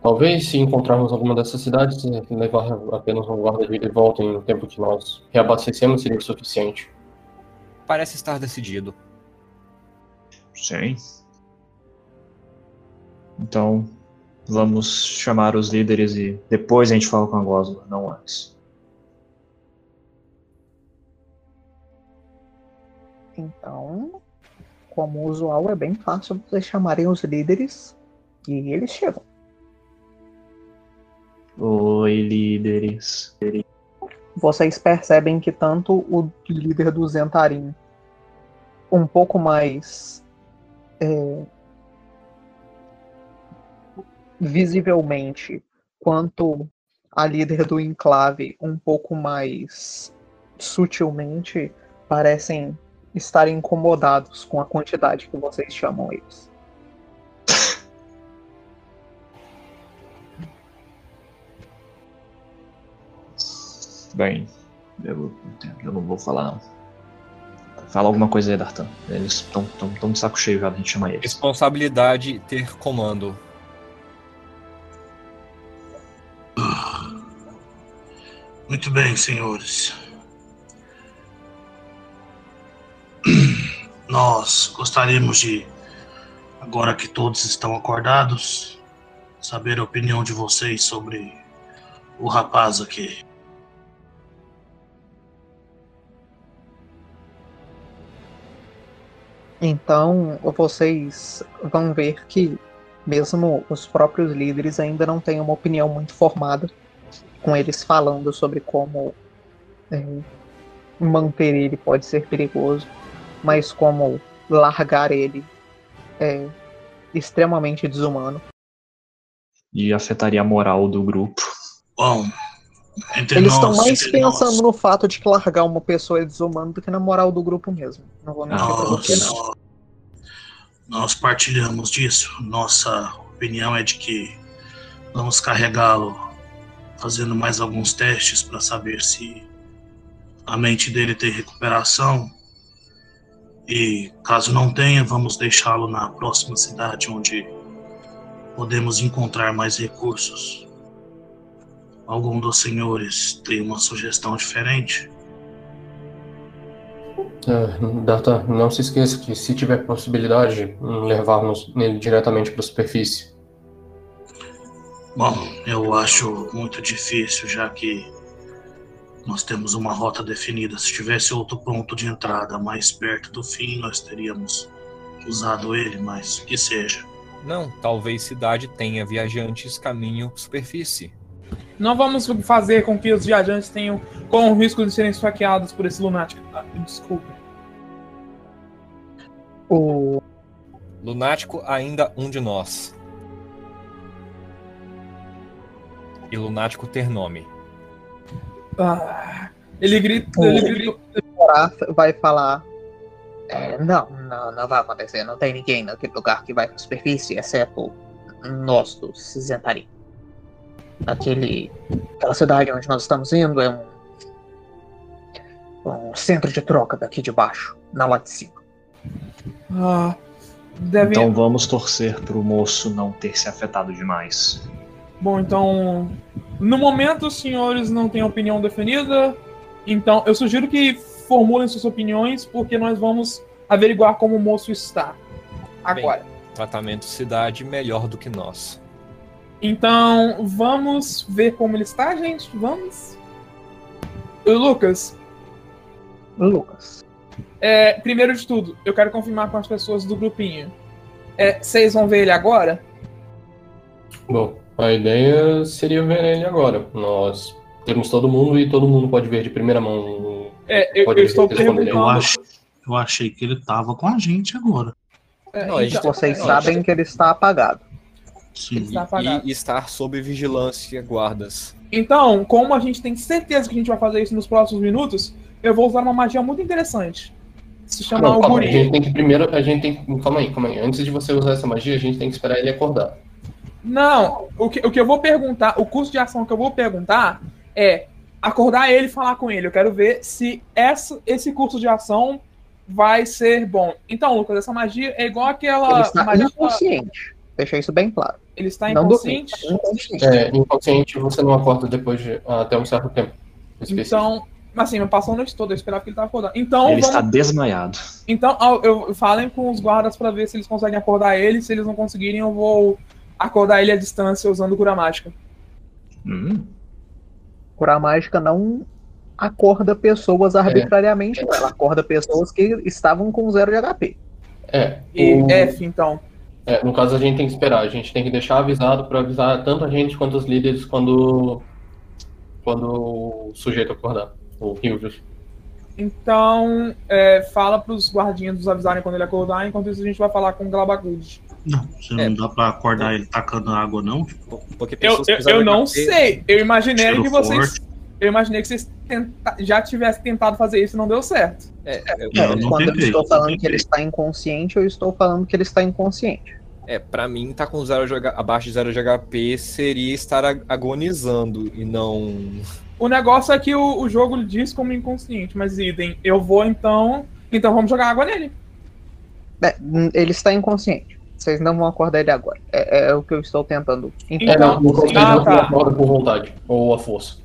Talvez, se encontrarmos alguma dessas cidades, eh, levar apenas um guarda de e volta em um tempo que nós reabastecemos seria o suficiente. Parece estar decidido. Sim. Então, vamos chamar os líderes e depois a gente fala com a Gosma, não antes. Então, como usual, é bem fácil vocês chamarem os líderes e eles chegam. Oi, líderes. Vocês percebem que tanto o líder do Zentarim, um pouco mais é, visivelmente, quanto a líder do enclave, um pouco mais sutilmente, parecem estar incomodados com a quantidade que vocês chamam eles. Bem, eu, eu não vou falar não. Fala alguma coisa aí, Dartan. Eles estão tão, tão de saco cheio já, a gente chama eles. Responsabilidade ter comando. Muito bem, senhores. Nós gostaríamos de, agora que todos estão acordados, saber a opinião de vocês sobre o rapaz aqui. Então, vocês vão ver que, mesmo os próprios líderes ainda não têm uma opinião muito formada, com eles falando sobre como é, manter ele pode ser perigoso, mas como largar ele é extremamente desumano. E afetaria a moral do grupo. Bom, entre Eles estão mais entre pensando nós, no fato de que largar uma pessoa é desumano do que na moral do grupo mesmo. Não vou mentir pra nós, você, não. nós partilhamos disso. Nossa opinião é de que vamos carregá-lo fazendo mais alguns testes para saber se a mente dele tem recuperação. E caso não tenha, vamos deixá-lo na próxima cidade onde podemos encontrar mais recursos. Algum dos senhores tem uma sugestão diferente? É, Data, não se esqueça que se tiver possibilidade, levarmos ele diretamente para a superfície. Bom, eu acho muito difícil, já que nós temos uma rota definida. Se tivesse outro ponto de entrada mais perto do fim, nós teríamos usado ele, mas que seja. Não, talvez cidade tenha viajantes caminho superfície. Não vamos fazer com que os viajantes tenham com o risco de serem esfaqueados por esse lunático. Ah, desculpa. O Lunático ainda um de nós. E lunático ter nome. Ah, ele grita. O- Ele grita. Vai falar. "É, não, não, não vai acontecer. Não tem ninguém naquele lugar que vai pra superfície, exceto nós do Zentarim. Aquele, aquela cidade onde nós estamos indo é um, um centro de troca daqui de baixo, na lá de cima. Ah, deve. Então vamos torcer pro moço não ter se afetado demais. Bom, então. No momento, os senhores não têm opinião definida. Então, eu sugiro que formulem suas opiniões, porque nós vamos averiguar como o moço está. Agora. Tratamento cidade melhor do que nós. Então, vamos ver como ele está, gente? Vamos? Lucas, Lucas. é, primeiro de tudo, eu quero confirmar com as pessoas do grupinho. É, Vocês vão ver ele agora? Bom, a ideia seria ver ele agora. Nós temos todo mundo e todo mundo pode ver de primeira mão. É, eu, Pode eu estou perguntando. Eu, acho, eu achei que ele tava com a gente agora. É, Não, a gente então- Vocês Não, sabem que ele está apagado. Sim. Está apagado. E estar sob vigilância guardas. Então, como a gente tem certeza que a gente vai fazer isso nos próximos minutos, eu vou usar uma magia muito interessante. Se chama Não, calma, a gente tem que primeiro. A gente tem. Calma aí, calma aí. Antes de você usar essa magia, a gente tem que esperar ele acordar. Não, o que, o que eu vou perguntar, o curso de ação que eu vou perguntar é acordar ele e falar com ele. Eu quero ver se essa, esse curso de ação vai ser bom. Então, Lucas, essa magia é igual Ele aquela está magia. inconsciente. Deixa isso bem claro. Ele está Não inconsciente. inconsciente. É, inconsciente você não acorda depois de até um certo tempo. Então, assim, eu passou a noite toda, eu esperava que ele estava acordado. Então, Ele vamos- está desmaiado. então eu falem com os guardas para ver se eles conseguem acordar ele. Se eles não conseguirem, eu vou acordar ele à distância usando cura mágica. Hum, Curar mágica não acorda pessoas arbitrariamente, não. Ela acorda pessoas que estavam com zero de HP. É. E o- F, então. é, no caso, a gente tem que esperar. A gente tem que deixar avisado para avisar tanto a gente quanto os líderes quando, quando o sujeito acordar. O Hilvius. Então, é, fala pros guardinhas nos avisarem quando ele acordar. Enquanto isso, a gente vai falar com o Glabagud. Não, você É. não dá pra acordar ele tacando água, não? Tipo, Porque Eu, eu, eu não sei. Eu imaginei cheiro que vocês. forte. Eu imaginei que vocês tenta- já tivessem tentado fazer isso e não deu certo. É, Eu É, não quando eu tentei, estou eu falando tentei. que ele está inconsciente, eu estou falando que ele está inconsciente. é, pra mim, tá com zero de H- abaixo de 0 de HP seria estar ag- agonizando e não. O negócio é que o, o jogo diz como inconsciente, mas idem, eu vou então. Então vamos jogar água nele. É, ele está inconsciente. Vocês não vão acordar ele agora. É, é o que eu estou tentando. É, Então- não, não, Ah, não tá. acorda por vontade. Ou a força.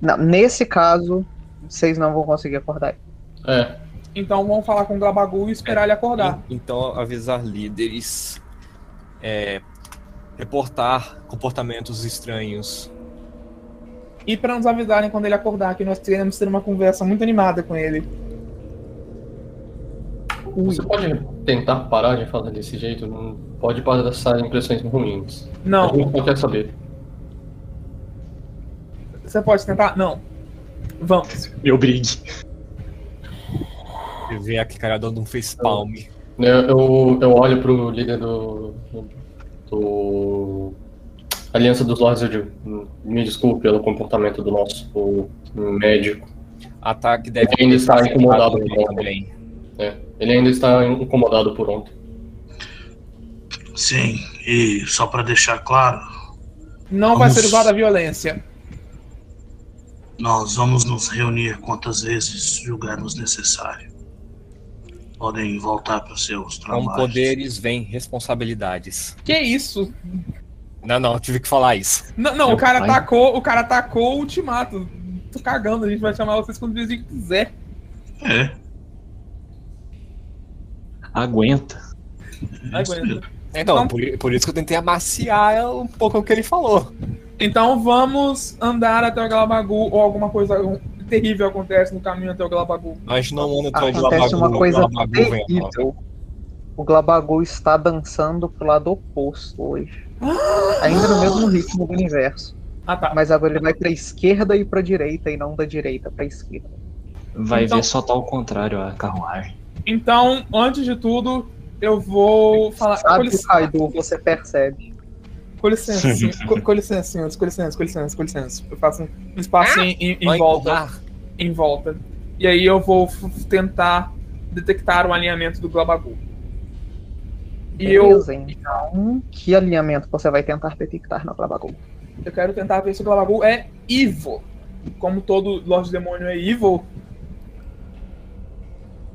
Não, nesse caso, vocês não vão conseguir acordar ele. É. Então vamos falar com o Glabagu e esperar ele acordar. En- Então, avisar líderes. é, reportar comportamentos estranhos. E para nos avisarem quando ele acordar, que nós queremos ter uma conversa muito animada com ele. Você pode tentar parar de falar desse jeito? Não pode passar impressões ruins. A Não, gente não quer saber. você pode tentar? Não. Vamos. Me obrigue. E ver aquele cara dando um facepalm. Eu, eu, eu olho pro líder do. do. Aliança dos Lords eu digo, me desculpe pelo comportamento do nosso médico. Ataque deve Ele está sido incomodado acertado com o também. É, ele ainda está incomodado por ontem. Sim, e só pra deixar claro, Não vai Vamos. ser usada a violência. nós vamos nos reunir quantas vezes julgarmos necessário. Podem voltar para seus Com trabalhos. poderes vem responsabilidades. Que isso? Não, não, tive que falar isso. Não, não o cara pai. atacou, o cara atacou o ultimato. Tô cagando, a gente vai chamar vocês quando a gente quiser. É, Aguenta. Aguenta. Então, Então- por, por isso que eu tentei amaciar um pouco o que ele falou. Então vamos andar até o Galabagu ou alguma coisa terrível acontece no caminho até o Galabagu. Nós não anda atrás de Acontece Labagu, uma coisa Labagu vem a nós. terrível. O Glabagu está dançando pro lado oposto hoje. [gasps] Ainda no mesmo ritmo do universo. Ah tá. Mas agora ele vai pra esquerda e pra direita, e não da direita pra esquerda. Vai Então- ver só tá ao contrário a carruagem. Então, antes de tudo, eu vou falar. Com Sabe, licença, Kaido, você percebe. com licença, sim. [laughs] com, com licença, senhores, com licença, com licença, com licença. Eu faço um espaço em, em- em volta. empurrar. Em volta. E aí eu vou tentar detectar o alinhamento do Glabagu. E eu, então, que alinhamento você vai tentar detectar no Glabagu? eu quero tentar ver se o Glabagu é evil. Como todo Lorde Demônio é evil,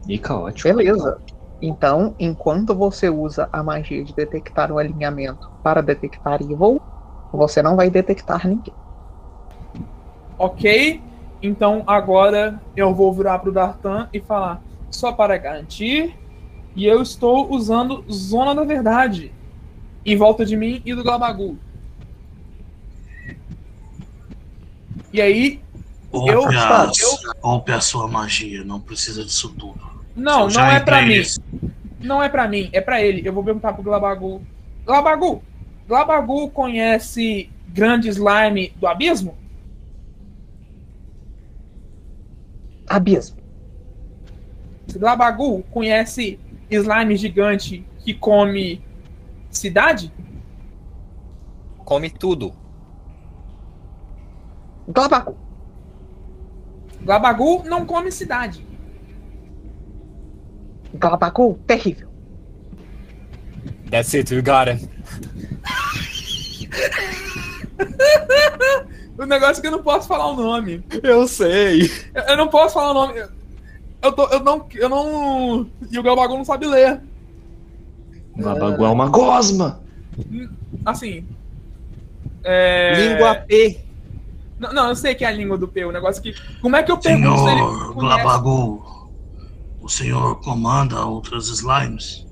E caótico. Beleza. Então, enquanto você usa a magia de detectar o alinhamento para detectar Evil, você não vai detectar ninguém. Ok, então agora eu vou virar pro Dartan e falar só para garantir. E eu estou usando Zona da Verdade em volta de mim e do Glabagu. E aí, Poupe, Eu- a, eu- poupe a sua magia, não precisa disso tudo. Não, não é pra entrei mim. Não é pra mim, é pra ele. Eu vou perguntar pro Glabagu. Glabagu, Glabagu conhece Grande Slime do Abismo? Abismo. Glabagu conhece Slime gigante que come cidade? Come tudo. Glabagu. Glabagu não come cidade. Glabagu, terrível. That's it, we got it. [laughs] O negócio é que eu não posso falar o nome. Eu sei. Eu, eu não posso falar o nome. Eu, eu, tô, eu não. Eu não. E o Glabagu não sabe ler. Glabagu é uma gosma! Assim. É... Língua P. Não, não, eu sei que é a língua do P. O negócio que. Como é que eu pergunto se ele Senhor conhece? Glabagu, o senhor comanda outras slimes?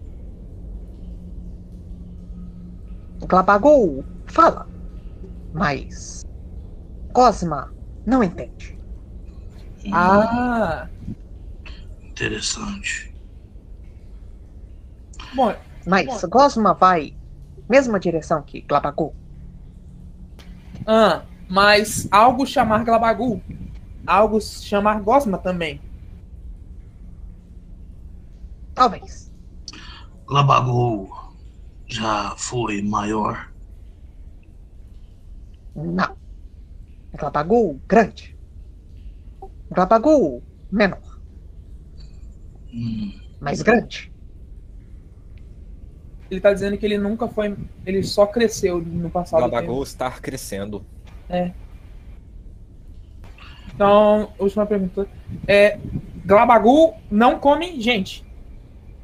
Glabagu, fala. Mas. Cosma, não entende. Ah, Interessante. Bom, Mas Gosma vai mesma direção que Glabagu. ah, mas algo chamar Glabagu. Algo chamar Gosma também. Talvez. Labagu já foi maior. Não. Glabagu grande. Glabagu menor, Hum, mas grande. Ele tá dizendo que ele nunca foi. Ele só cresceu no passado. Gabago está crescendo. Então, última pergunta. É, Glabagu não come gente.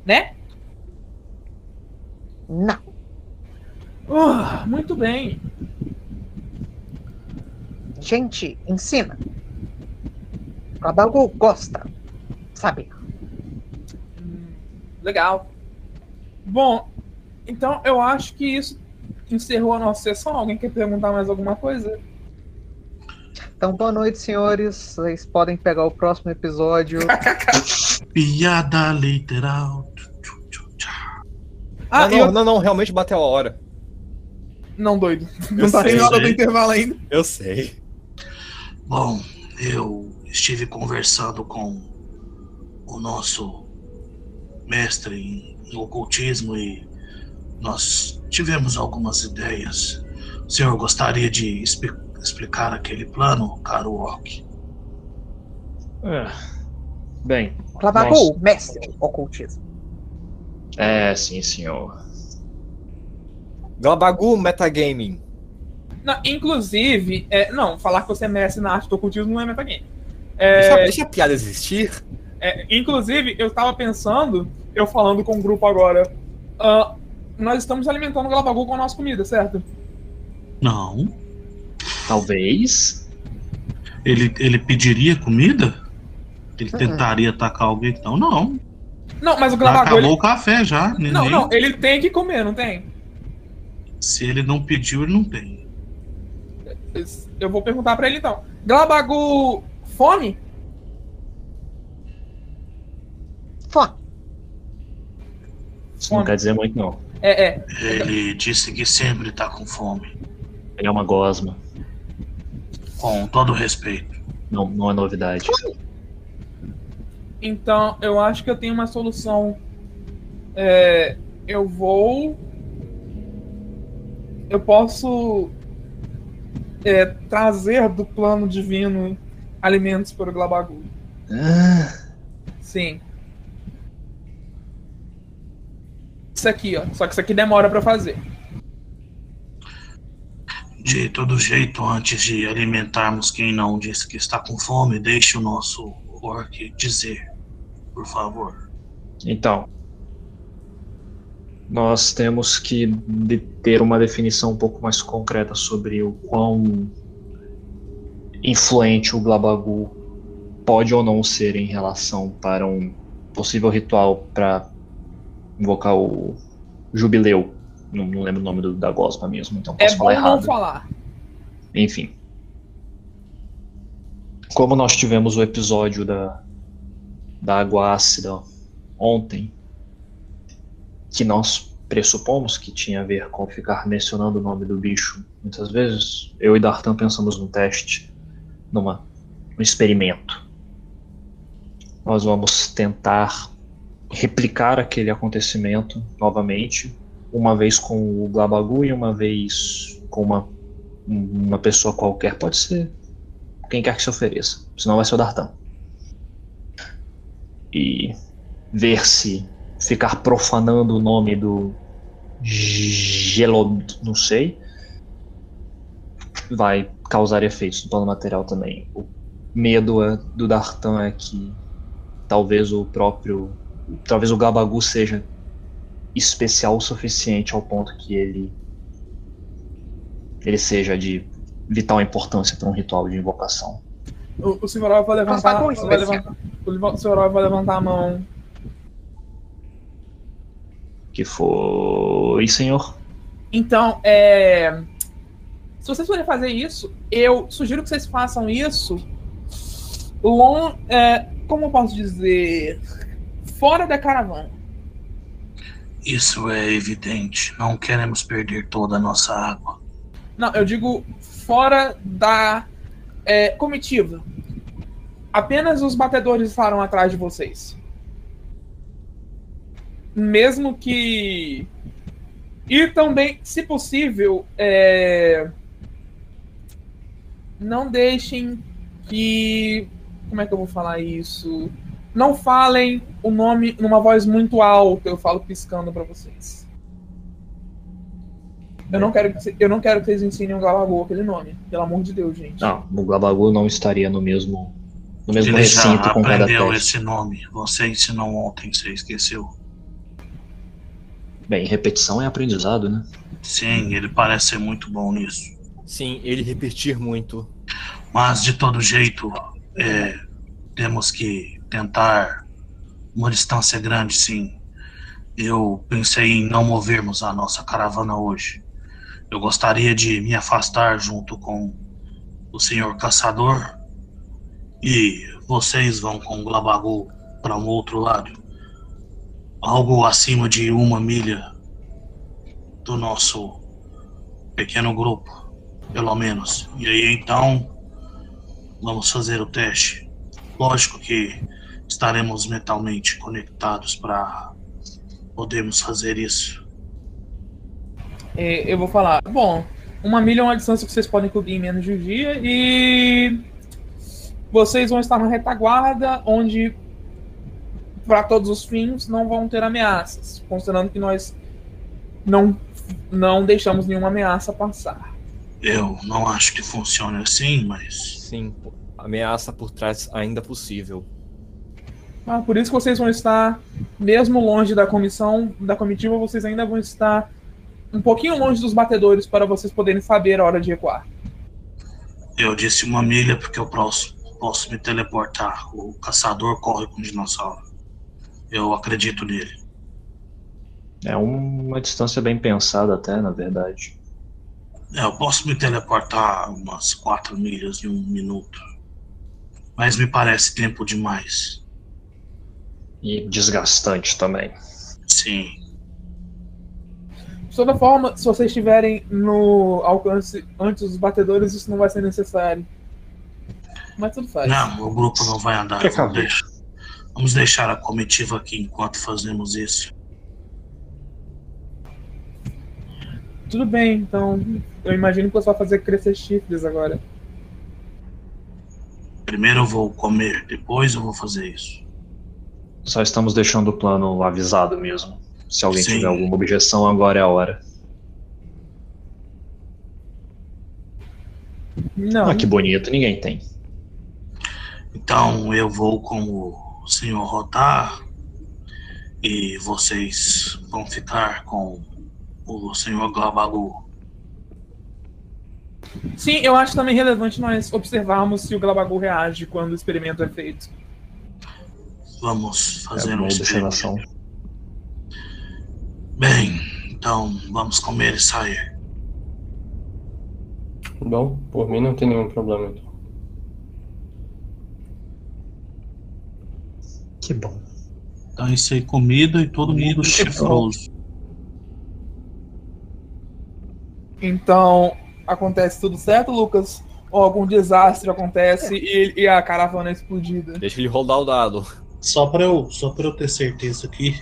Né? Não. Ah, muito bem. Gente ensina. Glabagu gosta. Sabe? Hum, Legal. Bom, então eu acho que isso encerrou a nossa sessão. Alguém quer perguntar mais alguma coisa? Então, boa noite, senhores. Vocês podem pegar o próximo episódio. [laughs] piada literal. Ah, não, eu... não, não, não, realmente bateu a hora. Não, doido. Eu Não tá sei, hora do intervalo ainda. Eu sei. Bom, eu estive conversando com o nosso mestre em ocultismo e nós tivemos algumas ideias. O senhor gostaria de expli- explicar aquele plano, caro Orc? É. Bem, Glabagu, Nossa. mestre ocultismo. É sim, senhor. Glabagu Metagaming. Não, inclusive, é, não, falar que você é mestre na arte do ocultismo não é metagame. Deixa, É, deixa a piada existir. é, inclusive, eu tava pensando, eu falando com o grupo agora, ah, nós estamos alimentando o Glabagu com a nossa comida, certo? Não. Talvez. Ele, ele pediria comida? Ele Uhum. tentaria atacar alguém? Então, não. Não, mas o Glabagu. acabou Ele... o café já. Não, não, ele tem que comer, não tem? Se ele não pediu, ele não tem. Eu vou perguntar pra ele então. Glabagu fome? Fome. Isso não Fome. quer dizer muito, não. É, é. Ele disse que sempre tá com fome. Ele é uma gosma. Com todo respeito. Não, não é novidade. Então, eu acho que eu tenho uma solução. É, eu vou. Eu posso é, trazer do plano divino alimentos para o Glabagu. Ah, Sim. Isso aqui, ó. Só que isso aqui demora pra fazer. De todo jeito, antes de alimentarmos quem não disse que está com fome, deixe o nosso orc dizer, por favor. Então, nós temos que de- ter uma definição um pouco mais concreta sobre o quão influente o Glabagu pode ou não ser em relação para um possível ritual para invocar o jubileu. Não, não lembro o nome do- da gosma mesmo, então É posso bom falar não errado. falar. Enfim. Como nós tivemos o episódio da, da água ácida ontem, que nós pressupomos que tinha a ver com ficar mencionando o nome do bicho muitas vezes, eu e Dartan pensamos num teste, numa, um experimento. Nós vamos tentar replicar aquele acontecimento novamente, uma vez com o Glabagu e uma vez com uma uma pessoa qualquer, pode ser quem quer que se ofereça, senão vai ser o Dartan. E ver se ficar profanando o nome do Gelod, não sei, vai causar efeitos no plano material também. O medo é- do Dartan é que talvez o próprio, talvez o Gabagu seja especial o suficiente ao ponto que ele ele seja de vital importância para um ritual de invocação. O, o Silverol vai levantar, Glabagu vai especial. levantar. O Silverol vai levantar a mão. Que foi, senhor? Então, é. Se vocês forem fazer isso, eu sugiro que vocês façam isso. Long, é, como eu posso dizer? Fora da caravana. Isso é evidente. Não queremos perder toda a nossa água. Não, eu digo fora da é, comitiva. Apenas os batedores estarão atrás de vocês. Mesmo que. E também, se possível, é... não deixem que. Como é que eu vou falar isso? Não falem o nome numa voz muito alta, eu falo piscando para vocês. Eu não, quero que, eu não quero que vocês ensinem o Gabagu aquele nome. Pelo amor de Deus, gente. Não, o Gabagu não estaria no mesmo, no mesmo Ele já recinto com cada aprendeu teste. esse nome. Você ensinou ontem, você esqueceu. Bem, repetição é aprendizado, né? Sim, ele parece ser muito bom nisso. Sim, ele repetir muito. Mas de todo jeito, é, temos que tentar uma distância grande, sim. Eu pensei em não movermos a nossa caravana hoje. Eu gostaria de me afastar junto com o senhor caçador e vocês vão com o Glabagu para um outro lado. Algo acima de uma milha do nosso pequeno grupo, pelo menos. E aí então vamos fazer o teste. Lógico que estaremos mentalmente conectados para podermos fazer isso. É, eu vou falar. Bom, uma milha é uma distância que vocês podem cobrir em menos de um dia e vocês vão estar na retaguarda, onde para todos os fins não vão ter ameaças, considerando que nós não não deixamos nenhuma ameaça passar. Eu não acho que funcione assim, mas Sim, ameaça por trás ainda possível. Ah, por isso que vocês vão estar, mesmo longe da comissão, da comitiva, vocês ainda vão estar um pouquinho longe dos batedores para vocês poderem saber a hora de recuar. eu disse uma milha porque eu posso, posso me teleportar. O caçador corre com o dinossauro. Eu acredito nele. É uma distância bem pensada até, na verdade. É, eu posso me teleportar umas quatro milhas em um minuto. Mas me parece tempo demais. E desgastante também. Sim. De toda forma, se vocês estiverem no alcance antes dos batedores, isso não vai ser necessário. Mas tudo faz. Não, o grupo não vai andar. Vamos deixar, vamos deixar a comitiva aqui enquanto fazemos isso. Tudo bem, então eu imagino que você vai fazer crescer chifres agora. Primeiro eu vou comer, depois eu vou fazer isso. Só estamos deixando o plano avisado mesmo. Se alguém Sim. tiver alguma objeção, agora é a hora. Não, Ah, que bonito, ninguém tem. Então eu vou com o senhor Rotar e vocês vão ficar com o senhor Glabagu. sim, eu acho também relevante nós observarmos se o Glabagu reage quando o experimento é feito. Vamos É fazer uma um observação. experimento. Bem, então vamos comer e sair. Bom, por mim não tem nenhum problema. então. Que bom. Então isso aí, comida e todo mundo chifroso. Então, acontece tudo certo, Lucas? Ou algum desastre acontece e, e a caravana é explodida? Deixa ele rodar o dado. Só para eu, só para eu ter certeza aqui,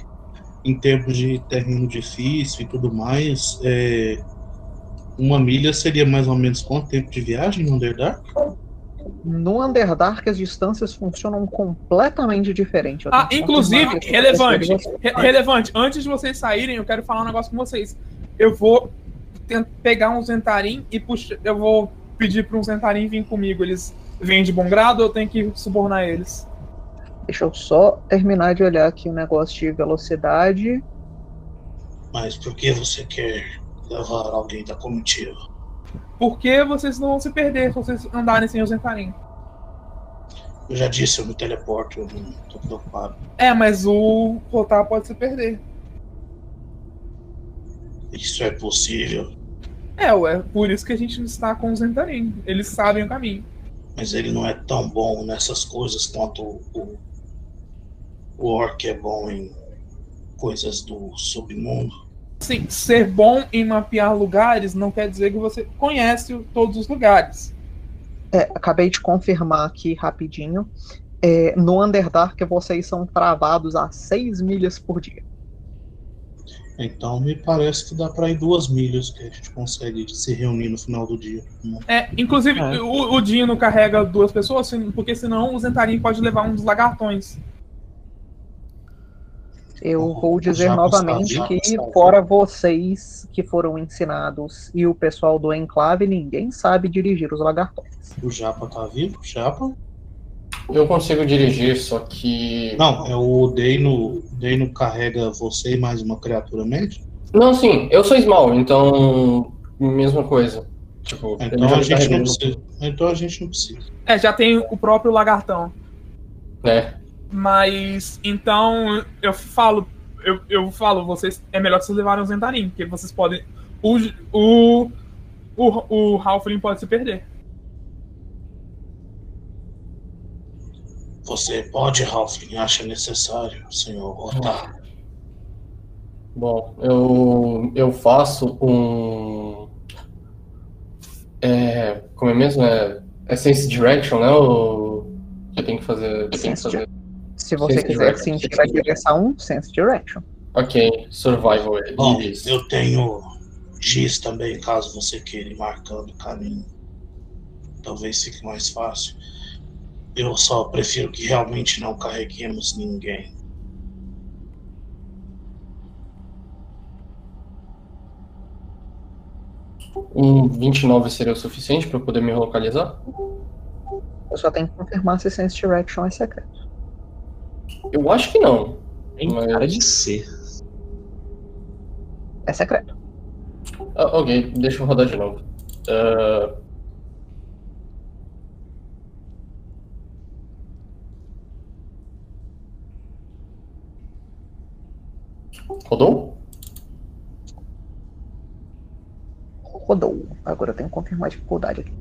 em termos de terreno difícil e tudo mais, é, uma milha seria mais ou menos quanto tempo de viagem no Underdark? No Underdark as distâncias funcionam completamente diferente. Ah, inclusive, relevante. Re- relevante, antes de vocês saírem, eu quero falar um negócio com vocês. Eu vou pegar um Zentarim e puxar. Eu vou pedir para um Zentarim vir comigo. Eles vêm de bom grado ou eu tenho que subornar eles? Deixa eu só terminar de olhar aqui o negócio de velocidade. Mas por que você quer levar alguém da comitiva? Porque vocês não vão se perder se vocês andarem sem o Zentarim. Eu já disse, eu me teleporto, eu não tô preocupado. É, mas o Rotar pode se perder. Isso é possível, É, ué, por isso que a gente está com o Zentarim. Eles sabem o caminho. mas ele não é tão bom nessas coisas quanto o, o Orc é bom em coisas do submundo. Sim, ser bom em mapear lugares não quer dizer que você conhece todos os lugares. É, acabei de confirmar aqui rapidinho. É, no Underdark vocês são travados a 6 milhas por dia. Então me parece que dá para ir duas milhas que a gente consegue se reunir no final do dia. É, inclusive É. O, o Dino carrega duas pessoas, porque senão o Zentarim pode levar um dos lagartões. Eu vou dizer Já novamente que, fora vocês que foram ensinados e o pessoal do Enclave, ninguém sabe dirigir os lagartões. O Japa tá vivo? Japa? Eu consigo dirigir, só que. Não, é o Deino. Deino carrega você e mais uma criatura média? Não, sim, eu sou Small, então. Mesma coisa. Tipo, Então a gente não precisa. Então a gente não precisa. É, já tem o próprio lagartão. Né? Mas então eu falo, eu, eu falo, vocês é melhor que vocês levarem o Zentarim, porque vocês podem. O, o, o, o Halfling pode se perder. Você pode, Halfling, acha necessário, senhor Otar. Bom, eu, eu faço um. É, como é mesmo? É, é Sense Direction, né? O que eu tenho que fazer? Eu tenho que Sense fazer. Se você Sense quiser Direction. sentir a direção, Sense Direction. Ok, Survival. Bom, eu tenho giz também, caso você queira ir marcando o caminho. Talvez fique mais fácil. Eu só prefiro que realmente não carreguemos ninguém. Um 29 seria o suficiente para poder me localizar? Eu só tenho que confirmar se Sense Direction é secreto. Eu acho que não. Tem Mas- cara de ser. É secreto. Ah, ok, deixa eu rodar de novo. Ah, Rodou? Rodou. Agora eu tenho que confirmar a dificuldade aqui.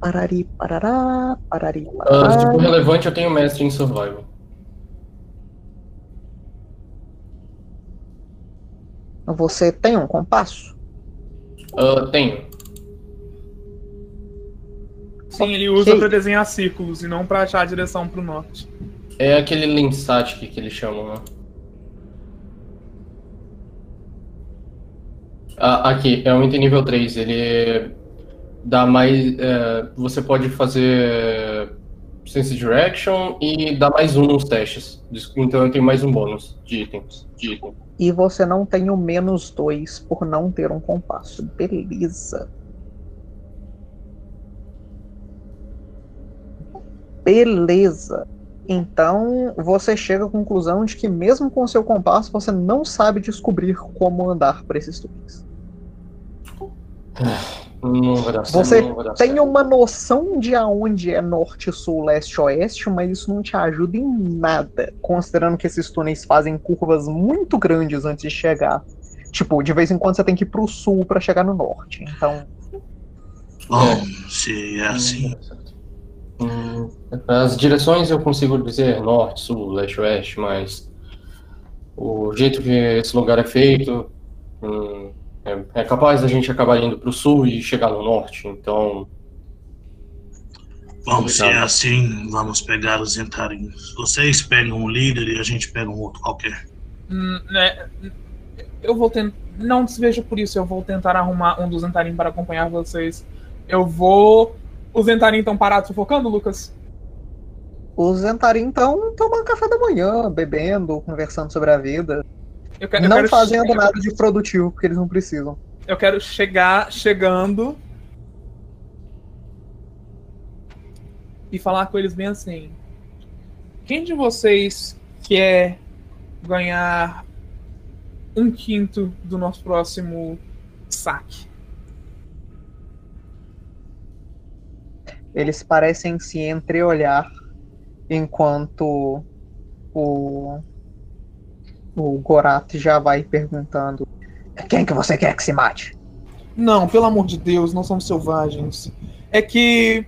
Parari, parará, parari, Ah, parará. for relevante, eu tenho mestre em survival. Você tem um compasso? Ah, tenho. Sim, ele usa Ok. pra desenhar círculos e não pra achar a direção pro norte. É aquele Linsat que eles chamam, né? Ah, aqui, é um item nível 3. Ele dá mais. é, você pode fazer Sense Direction e dá mais um nos testes. Então eu tenho mais um bônus de itens. De item. E você não tem o menos dois por não ter um compasso. Beleza. Beleza. Então você chega à conclusão de que mesmo com o seu compasso você não sabe descobrir como andar por esses túneis. Você Tem uma noção de aonde é norte, sul, leste, oeste, mas isso não te ajuda em nada, considerando que esses túneis fazem curvas muito grandes antes de chegar. Tipo, de vez em quando você tem que ir pro sul pra chegar no norte. Então, Bom, se é assim. Hum, As direções eu consigo dizer norte, sul, leste, oeste, mas o jeito que esse lugar é feito hum, é, é capaz da gente acabar indo para o sul e chegar no norte. Então, Bom, se é assim, vamos pegar os entarinhos. Vocês pegam um líder e a gente pega um outro qualquer. Hum, né, eu vou tentar. Não se veja por isso, eu vou tentar arrumar um dos Zentarim para acompanhar vocês. Eu vou. Os Zentarim estão parados sufocando, Lucas? os Zentarim estão tomando café da manhã, bebendo, conversando sobre a vida, Eu quero, eu não fazendo nada de produtivo, porque eles não precisam. Eu quero chegar chegando e falar com eles bem assim. Quem de vocês quer ganhar um quinto do nosso próximo saque? Eles parecem se entreolhar enquanto o, o Gorat já vai perguntando: Quem que você quer que se mate? Não, pelo amor de Deus, não somos selvagens. É que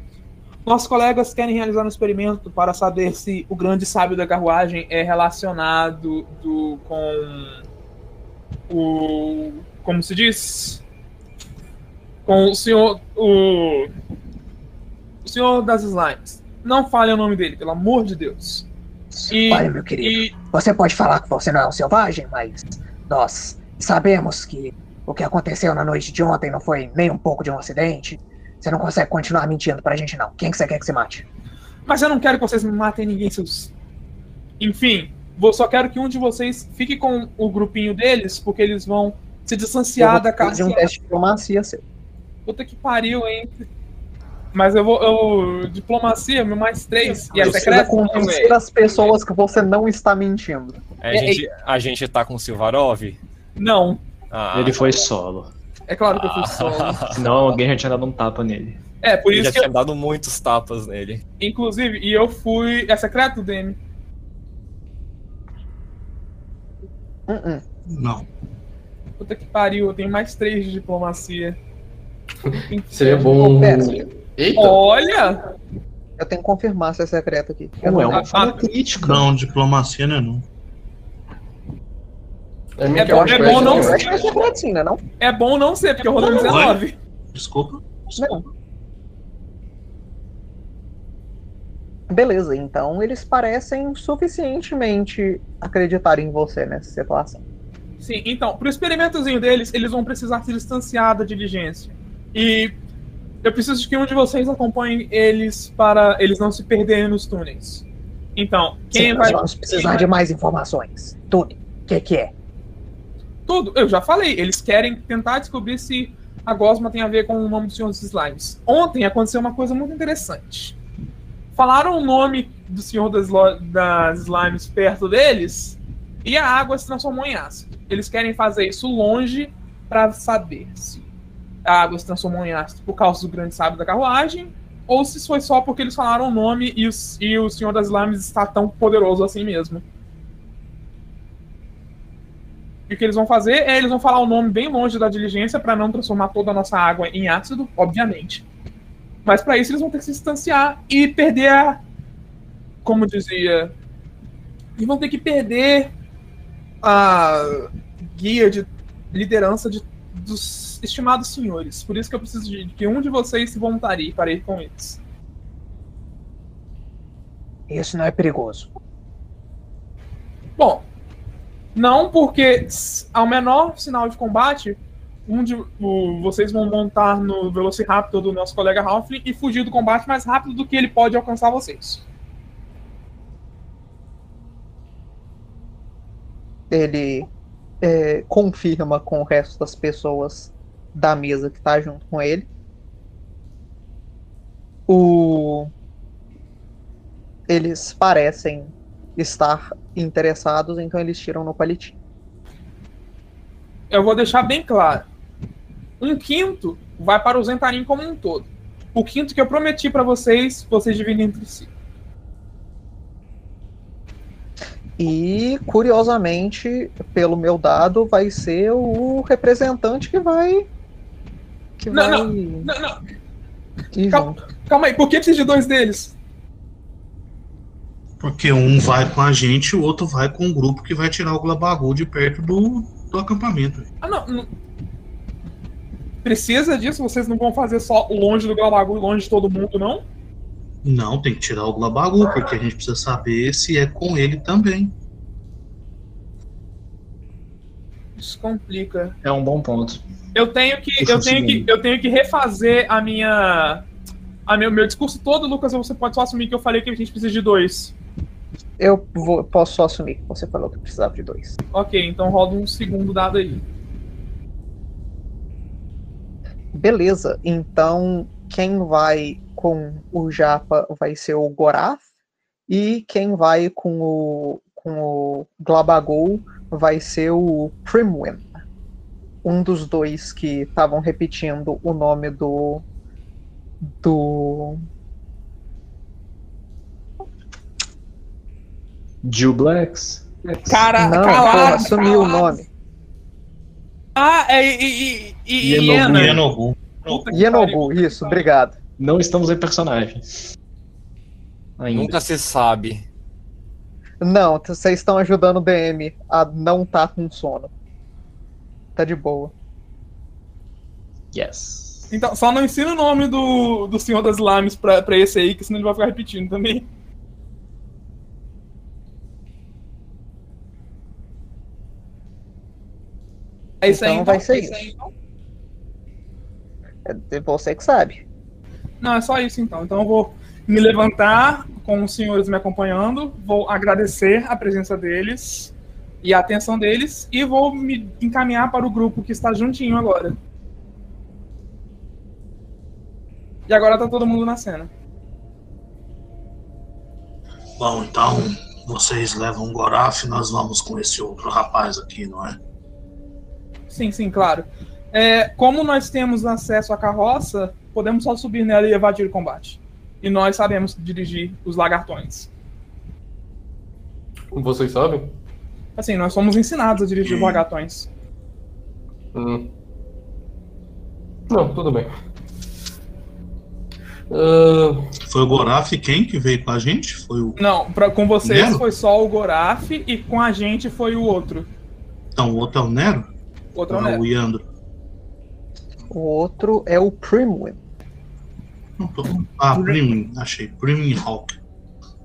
Nossos colegas querem realizar um experimento para saber se o grande sábio da carruagem é relacionado do, com o. Como se diz? Com o senhor. O, o senhor das slimes. Não fale o nome dele, pelo amor de Deus. E, Olha, meu querido, e você pode falar que você não é um selvagem, mas nós sabemos que o que aconteceu na noite de ontem não foi nem um pouco de um acidente. Você não consegue continuar mentindo pra gente, não. Quem que você quer que se mate? Mas eu não quero que vocês me matem ninguém, seus. Enfim, vou, só quero que um de vocês fique com o grupinho deles, porque eles vão se distanciar da casa. fazer um teste de diplomacia seu. Puta que pariu, hein? Mas eu vou. Eu, diplomacia, meu mais três. E é secreto? convencer as pessoas que você não está mentindo. A gente, a gente tá com o Silvarov? Não. Ah, Ele foi solo. É claro que eu fui solo. [laughs] Senão alguém já tinha dado um tapa nele. É, por Ele isso já que tinha eu, dado muitos tapas nele. inclusive, e eu fui. É secreto, DM? Uh -uh. Não. Puta que pariu, eu tenho mais três de diplomacia. Seria bom. Pera, Eita! Olha! eu tenho que confirmar se é secreto aqui. Eu Não é não- uma falha ah, crítica. Não, diplomacia não é não. É, É bom- é bom não ser- é secreto sim, né? Não? É bom não ser, porque eu rolei 19. Desculpa. Não. Beleza, então eles parecem suficientemente acreditar em você nessa situação. Sim, então, pro experimentozinho deles, eles vão precisar se distanciar da diligência. E eu preciso que um de vocês acompanhe eles para eles não se perderem nos túneis. Então, quem Sim, vai. nós vamos precisar de mais informações. Tudo. O que, que é? Tudo, eu já falei, eles querem tentar descobrir se a gosma tem a ver com o nome do Senhor dos Slimes. Ontem aconteceu uma coisa muito interessante. Falaram o nome do Senhor das, das Slimes perto deles e a água se transformou em ácido. Eles querem fazer isso longe para saber se a água se transformou em ácido por causa do grande sábio da carruagem ou se foi só porque eles falaram o nome e, os- e o Senhor das Slimes está tão poderoso assim mesmo. E o que eles vão fazer é eles vão falar o nome bem longe da diligência para não transformar toda a nossa água em ácido, obviamente. Mas para isso eles vão ter que se distanciar e perder a. Como dizia. E vão ter que perder a guia de liderança de, dos estimados senhores. Por isso que eu preciso de que um de vocês se voluntarie para ir com eles. Isso não é perigoso. Bom, não porque ao menor sinal de combate, um de o- vocês vão montar no Velociraptor do nosso colega Halfling e fugir do combate mais rápido do que ele pode alcançar vocês. Ele é, confirma com o resto das pessoas da mesa que tá junto com ele. O... Eles parecem estar interessados, então eles tiram no palitinho. Eu vou deixar bem claro. Um quinto vai para o Zentarim como um todo. O quinto que eu prometi para vocês, vocês dividem entre si. E, curiosamente, pelo meu dado, vai ser o representante que vai. Que Não, vai não, Não, não, ir calma. calma aí, por que precisa de dois deles? Porque um vai com a gente e o outro vai com o grupo que vai tirar o Glabagu de perto do, do acampamento. Ah, não, não. Precisa disso? Vocês não vão fazer só longe do Galabagu e longe de todo mundo, não? Não, tem que tirar o Glabagu, porque a gente precisa saber se é com ele também. Isso complica. É um bom ponto. Eu tenho que, Deixa eu tenho que, eu tenho que refazer a minha, a meu, meu discurso todo, Lucas. ou Você pode só assumir que eu falei que a gente precisa de dois. Eu vou- posso só assumir que você falou que precisava de dois. Ok, então roda um segundo dado aí. Beleza, então quem vai com o Japa vai ser o Gorath e quem vai com o, com o Glabagol vai ser o Primwin. Um dos dois que estavam repetindo o nome do. do. Jill Blacks. Cara, Não, calado, sumiu o nome. Ah, é e, e, e, que pariu. Yenobu, isso, obrigado. Não estamos em personagem. Ainda. Nunca se sabe. Não, vocês estão ajudando o DM a não tá com sono. Tá de boa. Yes. Então, só não ensina o nome do, do Senhor das Lames pra, pra esse aí, que senão ele vai ficar repetindo também. É isso aí, Então então? vai ser É isso aí, isso. então? É você que sabe. Não, é só isso então. Então eu vou me levantar com os senhores me acompanhando, vou agradecer a presença deles e a atenção deles e vou me encaminhar para o grupo que está juntinho agora. E agora tá todo mundo na cena. Bom, então vocês levam o Goraf e nós vamos com esse outro rapaz aqui, não é? Sim, sim, claro. É, como nós temos acesso à carroça, podemos só subir nela e evadir o combate. E nós sabemos dirigir os lagartões. Vocês sabem? Assim, nós somos ensinados a dirigir os lagartões. Hum. Não, tudo bem. Ah, Foi o Goraf quem que veio com a gente? Foi o. Não, pra, com vocês Nero? foi só o Goraf e com a gente foi o outro. Então, o outro é o Nero? O outro é o Nero. o Yandro? O outro é o Primwin. Ah, Primin, achei. Primin Hawk.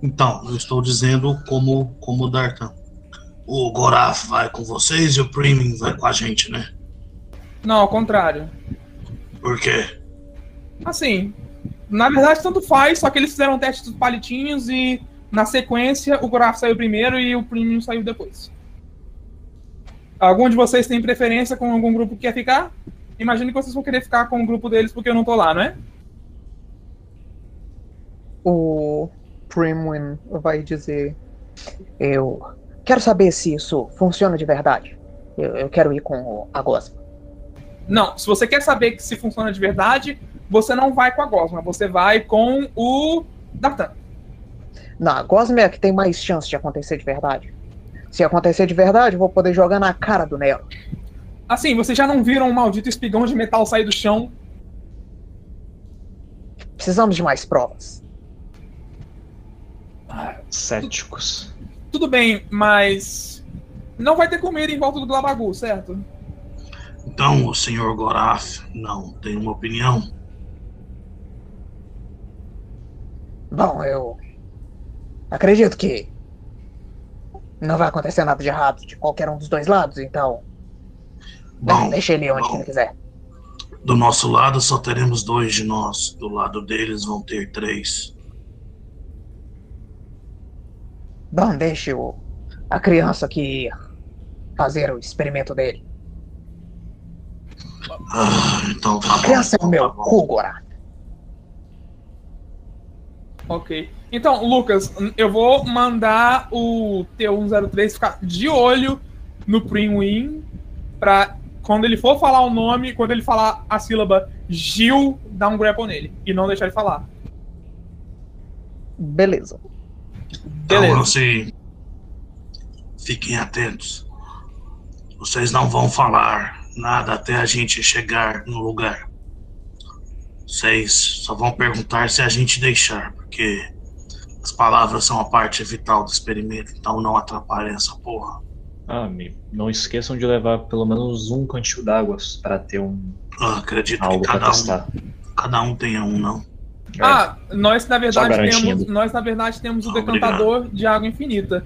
Então, eu estou dizendo como, como Dartan. O Goraf vai com vocês e o Primin vai com a gente, né? Não, ao contrário. Por quê? Assim, na verdade tanto faz, só que eles fizeram um teste dos palitinhos e na sequência o Goraf saiu primeiro e o Premium saiu depois. Algum de vocês tem preferência com algum grupo que quer ficar? Imagino que vocês vão querer ficar com o grupo deles porque eu não tô lá, não é? O Primwin vai dizer: Eu quero saber se isso funciona de verdade. Eu, eu quero ir com a Gosma. Não, se você quer saber se funciona de verdade, você não vai com a Gosma, você vai com o Dartan. Não, a Gosma é a que tem mais chance de acontecer de verdade. Se acontecer de verdade, eu vou poder jogar na cara do Nero. Assim, vocês já não viram um maldito espigão de metal sair do chão? Precisamos de mais provas. Céticos. Tudo bem, mas não vai ter comida em volta do Glabagu, certo? Então, o senhor Goraf não tem uma opinião? Bom, eu acredito que não vai acontecer nada de errado de qualquer um dos dois lados, então Bom, deixa ele onde bom. ele quiser. do nosso lado só teremos dois de nós. Do lado deles vão ter três. Bom, deixe o, a criança aqui fazer o experimento dele. Ah, então tá A bom. criança é o então meu tá cu. Ok. Então, Lucas, eu vou mandar o T103 ficar de olho no Primwin pra quando ele for falar o nome, quando ele falar a sílaba Gil, dar um grapple nele e não deixar ele falar. Beleza. Então, Beleza. assim, fiquem atentos. Vocês não vão falar nada até a gente chegar no lugar. Vocês só vão perguntar se a gente deixar, porque as palavras são a parte vital do experimento, então não atrapalhem essa porra. Ah, me- não esqueçam de levar pelo menos um cantil d'água para ter um Eu acredito algo que cada um, cada um tenha um, não. É. Ah, nós na verdade temos, nós na verdade temos o Obrigado. decantador de água infinita.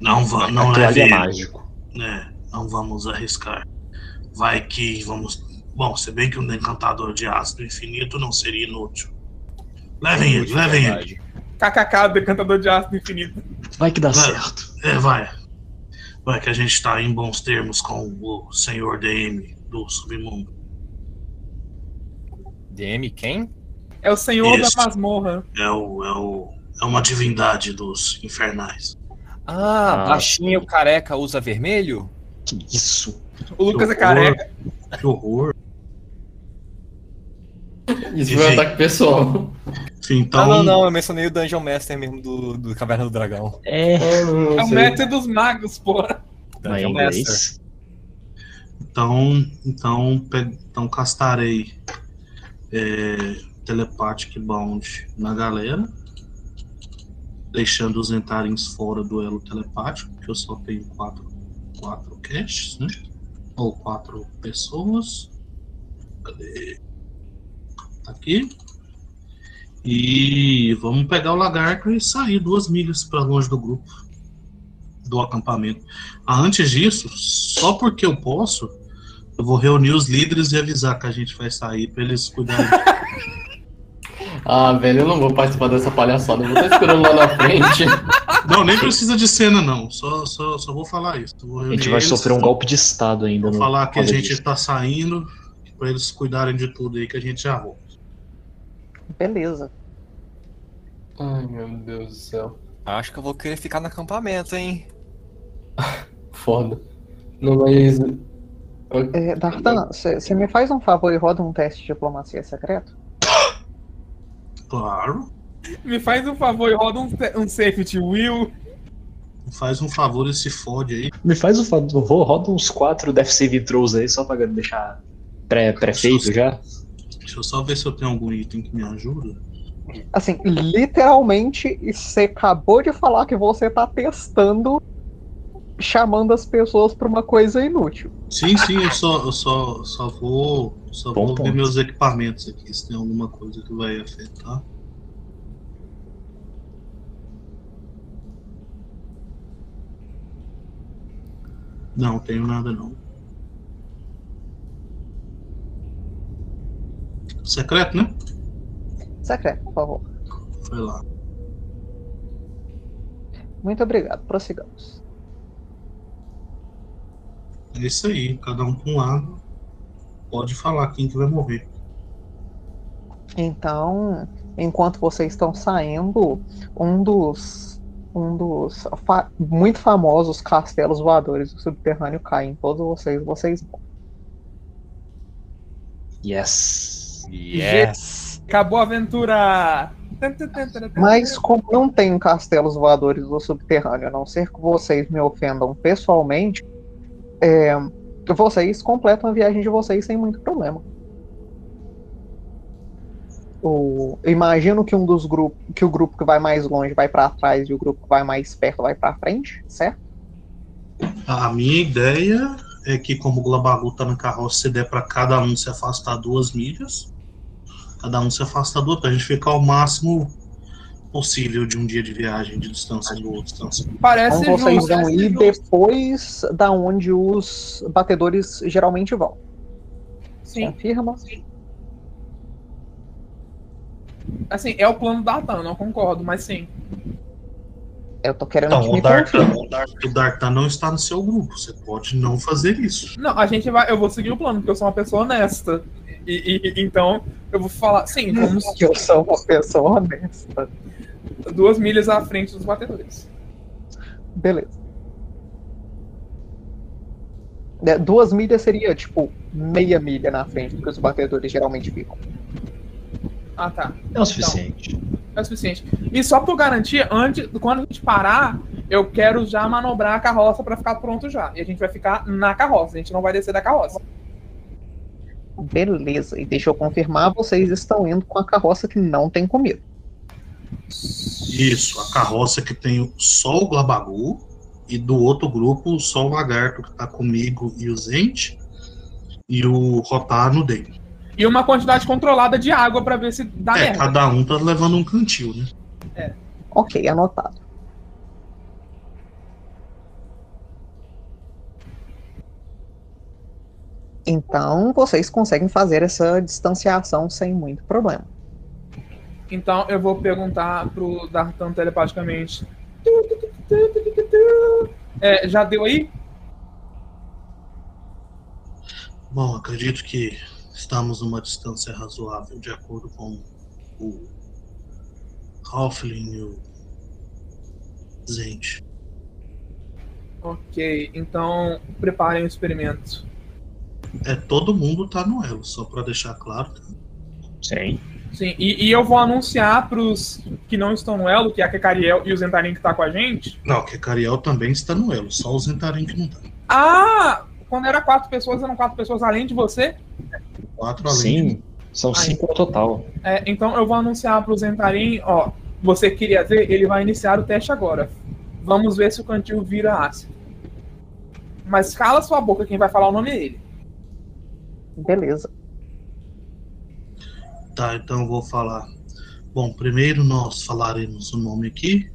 Não, va não Aquilo ali leve é mágico. É, não vamos arriscar. Vai que vamos. Bom, se bem que um encantador de ácido infinito não seria inútil. Levem ele, levem ele. KKK, decantador de ácido infinito. Vai que dá Vai. certo. É, vai. Vai que a gente tá em bons termos com o senhor DM do submundo. DM quem? É o senhor da masmorra. É o, é o. É uma divindade dos infernais. Ah, Ah, baixinho, careca, usa vermelho? Que isso? O Lucas é horror. careca. Que horror. Isso foi um ataque pessoal. Enfim, Então, ah, não, não, eu mencionei o Dungeon Master mesmo do, do Caverna do Dragão. É. É o mestre dos magos, porra. Mas Dungeon Master. Então, então, pe- então castarei é, Telepathic Bound na galera, deixando os Entarins fora do elo telepático, que eu só tenho quatro, quatro caches, né? Ou quatro pessoas. Cadê? Tá aqui. E vamos pegar o lagarto e sair duas milhas para longe do grupo, do acampamento. Ah, antes disso, só porque eu posso, eu vou reunir os líderes e avisar que a gente vai sair para eles cuidarem. [laughs] Ah, velho, eu não vou participar dessa palhaçada. Eu vou estar esperando lá na frente. [laughs] não, nem precisa de cena, não. Só, só, só vou falar isso. Vou A gente vai eles, sofrer um golpe de estado ainda. Vou no- falar que a gente disso. tá saindo, para eles cuidarem de tudo aí, que a gente já volta. Beleza. Ai, meu Deus do céu. Acho que eu vou querer ficar no acampamento, hein? [laughs] Foda. Não, mas. É, Dartan, você me faz um favor e roda um teste de diplomacia secreto? [gasps] Claro. Me faz um favor e roda um, um safety will. Faz um favor e se fode aí. Me faz o favor, roda uns quatro Death Save Throws aí, só pra deixar pré- pré-feito já. Deixa eu só ver se eu tenho algum item que me ajuda. Assim, literalmente, você acabou de falar que você tá testando, chamando as pessoas pra uma coisa inútil. Sim, sim, eu só, eu só, só vou, só Bom vou ver meus equipamentos aqui, se tem alguma coisa que vai afetar. Não, tenho nada não. Secreto, né? Secreto, por favor. Foi lá. Muito obrigado, prossigamos. É isso aí, cada um com um lado. Pode falar quem que vai morrer. Então, enquanto vocês estão saindo, um dos um dos fa- muito famosos castelos voadores do subterrâneo cai em todos vocês, vocês. Yes. Yes! Acabou a aventura! Mas como não tem castelos voadores do subterrâneo, a não ser que vocês me ofendam pessoalmente, é, vocês completam a viagem de vocês sem muito problema. O, eu imagino que um dos grupos, que o grupo que vai mais longe vai para trás e o grupo que vai mais perto vai para frente, certo? A minha ideia é que, como o Glabagu tá na carroça, se der para cada um se afastar duas milhas, cada um se afasta duas, pra gente ficar o máximo possível de um dia de viagem de distância do outro. Distância. Parece Então vocês justo. vão ir depois da onde os batedores geralmente vão. Sim, Confirma? assim, é o plano da Atan, não concordo, mas sim. Eu tô querendo Então, que o Dartan, o Dartan- o Dartan não está no seu grupo, você pode não fazer isso. Não, a gente vai. Eu vou seguir o plano, porque eu sou uma pessoa honesta. E, e- então, eu vou falar. Sim, vamos [laughs] Que eu sou uma pessoa honesta. duas milhas à frente dos batedores. Beleza. É, Duas milhas seria tipo meia milha na frente do que os batedores geralmente ficam. Ah, tá. É o suficiente. É o suficiente. E só por garantia, antes, quando a gente parar, eu quero já manobrar a carroça pra ficar pronto já. E a gente vai ficar na carroça, a gente não vai descer da carroça. Beleza. E deixa eu confirmar, vocês estão indo com a carroça que não tem comida. Isso, a carroça que tem só o Glabagu e do outro grupo só o Lagarto que tá comigo e o Zente e o Rotar no dele. E uma quantidade controlada de água pra ver se dá É, merda. cada um tá levando um cantil, né? Ok, anotado. Então vocês conseguem fazer essa distanciação sem muito problema. Então eu vou perguntar pro Dartan telepaticamente. É, já deu aí? Bom, acredito que estamos numa distância razoável, de acordo com o Hoffling e o Zente. Ok, então preparem o experimento. É, todo mundo tá no elo, só pra deixar claro. Sim. Sim, e, e eu vou anunciar pros que não estão no elo, que é a Kekariel e o Zentarin que tá com a gente. Não, que Cariel também está no elo, só o Zentarim que não tá. Ah! Quando era quatro pessoas, eram quatro pessoas além de você? Quatro além. Sim. São Ai. cinco no total. É, então eu vou anunciar pro Zentarim, ó. Você queria ver? Ele vai iniciar o teste agora. Vamos ver se o cantil vira ácido. Mas cala sua boca, quem vai falar o nome é ele. Beleza. Tá, então eu vou falar. Bom, primeiro nós falaremos o nome aqui.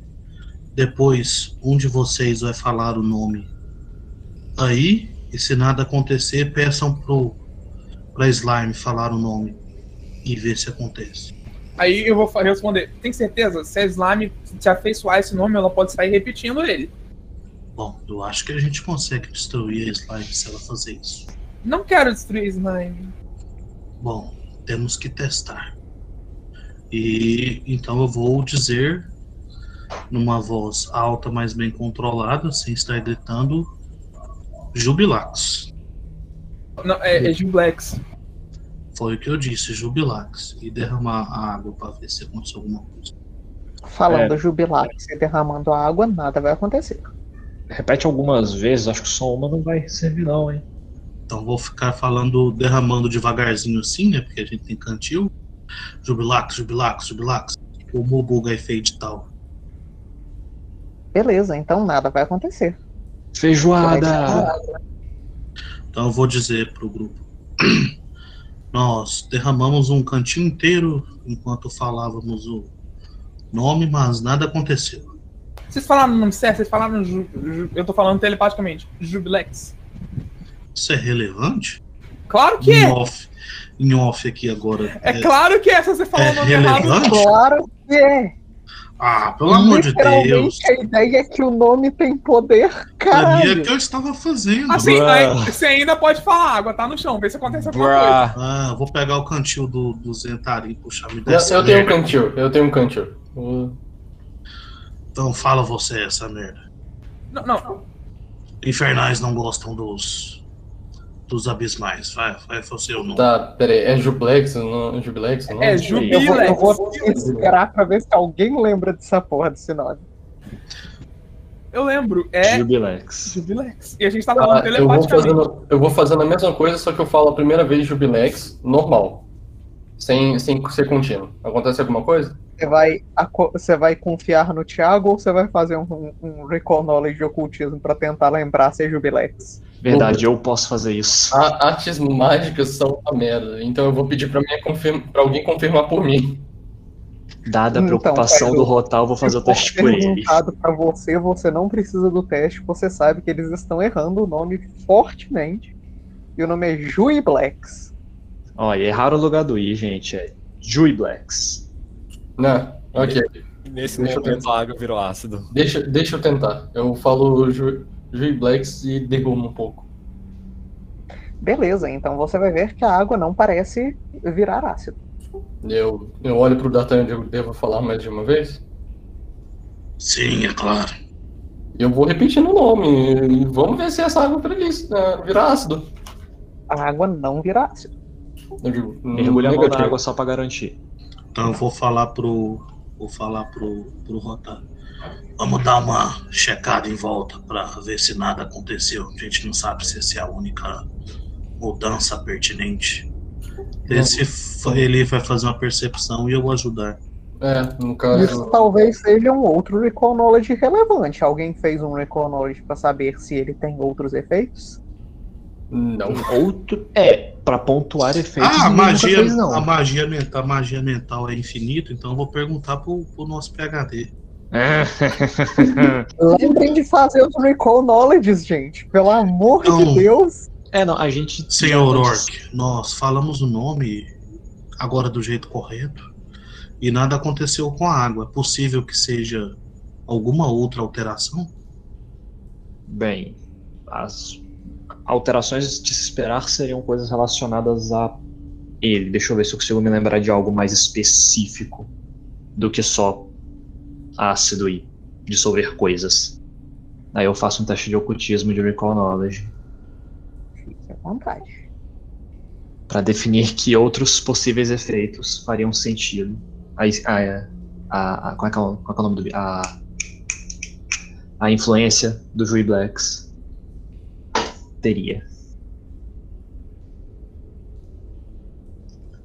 Depois, um de vocês vai falar o nome aí. E se nada acontecer, peçam pro pra Slime falar o nome e ver se acontece. Aí eu vou responder. Tem certeza? Se a Slime se afeiçoar esse nome, ela pode sair repetindo ele. Bom, eu acho que a gente consegue destruir a Slime se ela fazer isso. Não quero destruir Slime. Bom, temos que testar. E então eu vou dizer numa voz alta, mas bem controlada, sem estar gritando, Jubilax. Não, é, é Giblex. Foi o que eu disse, Jubilax. E derramar a água para ver se aconteceu alguma coisa. Falando É. jubilax e derramando água, nada vai acontecer. Repete algumas vezes, acho que só uma não vai servir, não, hein? Então vou ficar falando, derramando devagarzinho assim, né? Porque a gente tem cantil. Jubilax, Jubilax, Jubilax. O Mobuga efeito e tal. Beleza, então nada vai acontecer. Feijoada! Então eu vou dizer pro grupo. [clears throat] Nós derramamos um cantinho inteiro enquanto falávamos o nome, mas nada aconteceu. Vocês falaram o nome certo? Vocês falaram. Ju, Ju- eu tô falando telepaticamente. Jubilex. Isso é relevante? Claro que Em é! off, em off aqui agora. É claro que é, se você falar é o nome errado. relevante? Claro que é. Ah, pelo amor de Literalmente, Deus. a ideia é que o nome tem poder, Pra mim é que eu estava fazendo. Assim, Bruh. você ainda pode falar, a água tá no chão, vê se acontece alguma coisa. Bruh. Ah, eu vou pegar o cantil do, do Zentari e puxar me Eu, dessa eu tenho um cantil, eu tenho um cantil. Então fala você essa merda. Não, não. Infernais não gostam dos. Dos abismais. Vai, vai você ou não. Tá, peraí, é Jublex? Não, é Jubilex? Não? É Eu Jubilex. vou, eu vou esperar pra ver se alguém lembra dessa porra desse nome. Eu lembro, é Jubilex. Jubilex. E a gente tá falando Tá, eu, vou telepaticamente. fazendo, eu vou fazendo a mesma coisa, só que eu falo a primeira vez Jubilex, normal. Sem, sem ser contínuo. Acontece alguma coisa? Você vai, você vai confiar no Thiago ou você vai fazer um, um recall knowledge de ocultismo pra tentar lembrar se é Jubilex? Verdade, eu posso fazer isso. A- artes mágicas são uma merda, então eu vou pedir pra, minha confirma, pra alguém confirmar por mim. Dada a Então, preocupação Pedro, do Rotal, eu vou fazer o teste por ele. pra você, você não precisa do teste, você sabe que eles estão errando o nome fortemente. E o nome é Juiblex. Olha, erraram o lugar do I, gente. É Juiblex. Né? Ok. Nesse Deixa momento a água virou ácido. Deixa, deixa eu tentar. Eu falo Ju, Juiblex e derrubo um pouco. Beleza, então você vai ver que a água não parece virar ácido. Eu, eu olho pro D'Artagnan e digo, devo falar mais de uma vez? Sim, é claro. Eu vou repetindo o nome. e Vamos ver se essa água vira, isso, né, vira ácido. A água não vira ácido. Eu digo, Mergulha a mão na água só pra garantir. Então eu vou falar pro. Vou falar pro, pro Rotar. Vamos dar uma checada em volta pra ver se nada aconteceu. A gente não sabe se essa é a única mudança pertinente. Esse f- ele vai fazer uma percepção e eu vou ajudar. É, no Isso caso. talvez seja um outro recall knowledge relevante. Alguém fez um recall knowledge pra saber se ele tem outros efeitos? Não. Outro. É, pra pontuar efeitos. Ah, a magia, fez, não. a, magia mental, a magia mental é infinita, então eu vou perguntar pro, pro nosso PHD. [laughs] Lembrem de fazer os recall knowledges, gente. Pelo amor Não. de Deus. é, não, a gente. Senhor Orc, nós falamos o nome agora do jeito correto e nada aconteceu com a água. É possível que seja alguma outra alteração? Bem, as alterações de se esperar seriam coisas relacionadas a ele. Deixa eu ver se eu consigo me lembrar de algo mais específico do que só ácido e dissolver coisas. Aí eu faço um teste de ocultismo de recall knowledge Fique à vontade. para definir que outros possíveis efeitos fariam sentido. A, a, a, a, qual, é é o, qual é que é o nome do a, a influência do Rui Blacks teria.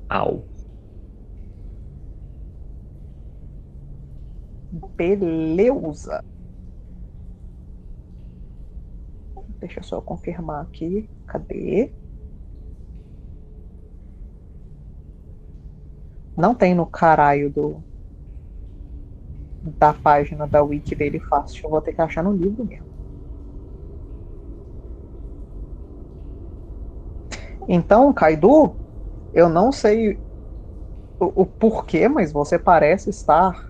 Au. Beleza. Deixa eu só confirmar aqui. Cadê? Não tem no caralho do da página da wiki dele fácil. Eu vou ter que achar no livro mesmo. Então, Kaido, eu não sei o, o porquê, mas você parece estar,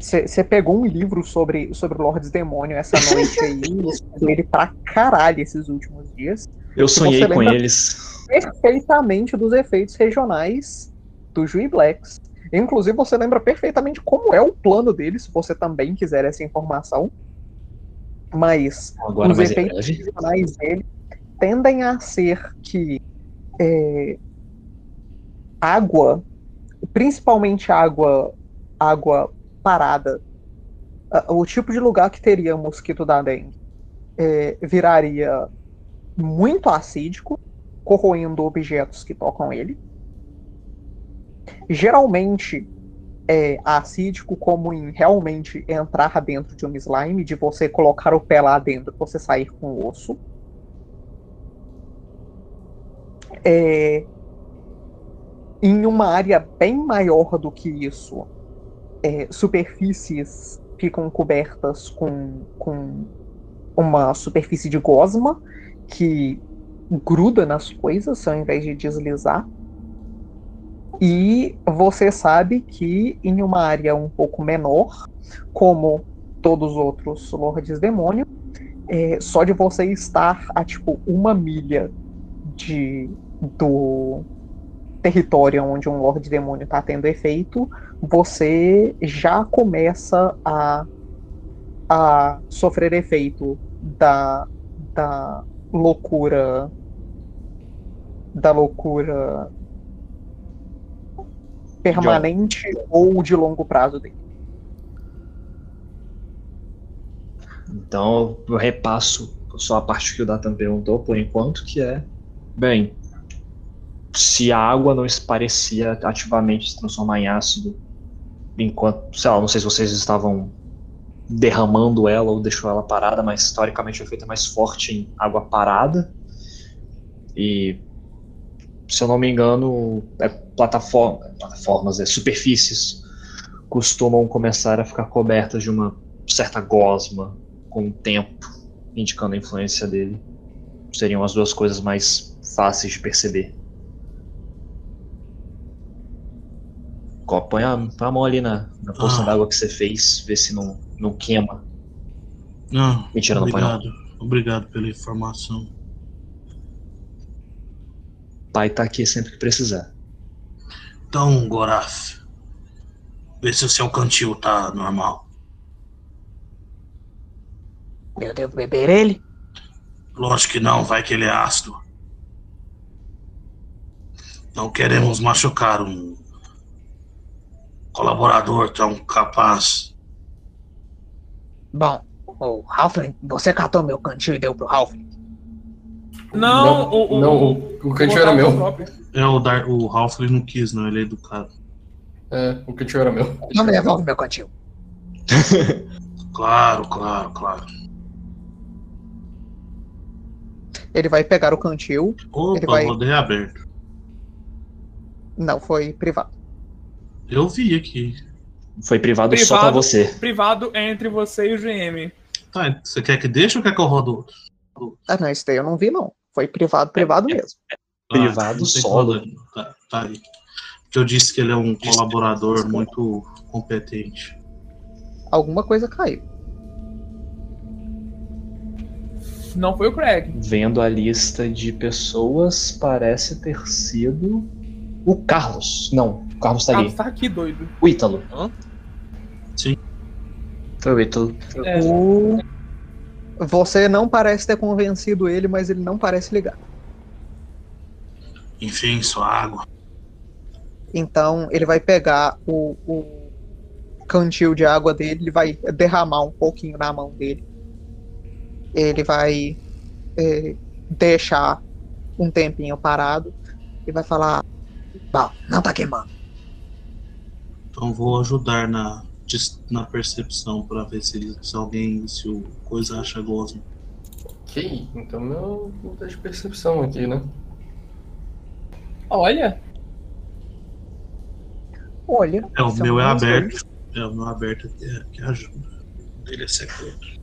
você pegou um livro sobre, sobre Lords Demônio essa noite aí, [laughs] e ele pra caralho esses últimos dias. Eu sonhei você com lembra- eles. Perfeitamente dos efeitos regionais do Jui Blacks. Inclusive, você lembra perfeitamente como é o plano dele, se você também quiser essa informação. Mas Agora os mais em efeitos regionais dele tendem a ser que é, água, principalmente água, água parada, a- o tipo de lugar que teria mosquito da dengue, é, viraria muito acídico, corroendo objetos que tocam ele. Geralmente é acídico como em realmente entrar dentro de um slime, de você colocar o pé lá dentro e você sair com o osso. É, em uma área bem maior do que isso, é, superfícies ficam cobertas com, com uma superfície de gosma que gruda nas coisas ao invés de deslizar. E você sabe que em uma área um pouco menor, como todos os outros Lordes Demônio, é, só de você estar a tipo uma milha de, do território onde um Lorde Demônio está tendo efeito, você já começa a, a sofrer efeito da, da loucura da loucura permanente ou de longo prazo dele. Então eu repasso só a parte que o Datan perguntou por enquanto, que é bem, se a água não se parecia ativamente se transformar em ácido, enquanto, sei lá, não sei se vocês estavam derramando ela ou deixou ela parada, mas efeito é mais forte em água parada. E se eu não me engano, é plataforma, plataformas, é, superfícies costumam começar a ficar cobertas de uma certa gosma com o tempo, indicando a influência dele. Seriam as duas coisas mais fáceis de perceber. Có, Põe a, põe a mão ali na, na poça Ah. d'água que você fez, vê se não, não queima. Não, Mentira, não põe não. obrigado. Obrigado pela informação. Pai tá aqui sempre que precisar. Então, Goraf, vê se o seu cantil tá normal. Eu devo beber ele? Lógico que não, vai que ele é ácido. Não queremos machucar um colaborador tão capaz. Bom, o Halfling, você catou meu cantil e deu pro Halfling? Não, o, o, não, o, o, o cantil era meu. próprio. É, o, Dar, o Ralph ele não quis, não, ele é educado. É, o cantil era meu. Não me devolve meu cantil. [laughs] Claro, claro, claro. Ele vai pegar o cantil. Opa, Ele vai- rodei aberto. Não, foi privado. Eu vi aqui. Foi privado, só pra Privado. você. Privado é entre você e o GM. Tá, você quer que deixe ou quer que eu rodo outro? Ah, não, isso daí eu não vi, não. Foi privado, privado mesmo. Privado não tem solo. problema. Tá, tá aí. Porque eu disse que ele é um colaborador muito competente. Alguma coisa caiu. Não foi o Craig. Vendo a lista de pessoas, parece ter sido o Carlos. Não, o Carlos tá Ah, ali. você tá aqui, doido. O Ítalo. Hã? Sim. Foi o Ítalo. É, O... Você não parece ter convencido ele, mas ele não parece ligar. Enfim, sua água. Então ele vai pegar o, o cantil de água dele, ele vai derramar um pouquinho na mão dele. Ele vai é, deixar um tempinho parado e vai falar: Bom, não tá queimando. Então vou ajudar na, na percepção pra ver se, se alguém, se o coisa acha gosma. Ok, então meu vou dar de percepção aqui, né? Olha, Olha. É, o meu é nós dois. aberto. É, o meu aberto que, é- que ajuda. O dele é secreto.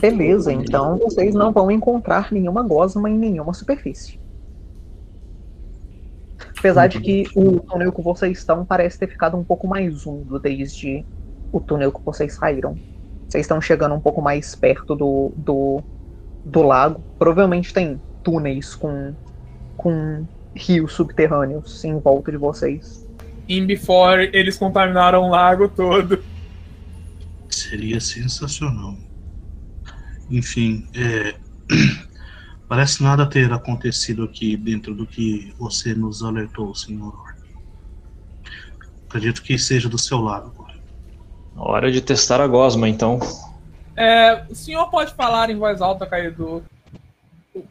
Beleza, então vocês não vão encontrar nenhuma gosma em nenhuma superfície. Apesar de que o túnel que vocês estão parece ter ficado um pouco mais úmido desde o túnel que vocês saíram. Vocês estão chegando um pouco mais perto do, do, do lago. Provavelmente tem túneis com, com rios subterrâneos em volta de vocês. in before eles contaminaram o lago todo. Seria sensacional. Enfim, é, [clears throat] parece nada ter acontecido aqui dentro do que você nos alertou, senhor. Acredito que seja do seu lado agora. Hora de testar a gosma, então. É, o senhor pode falar em voz alta, Kaido.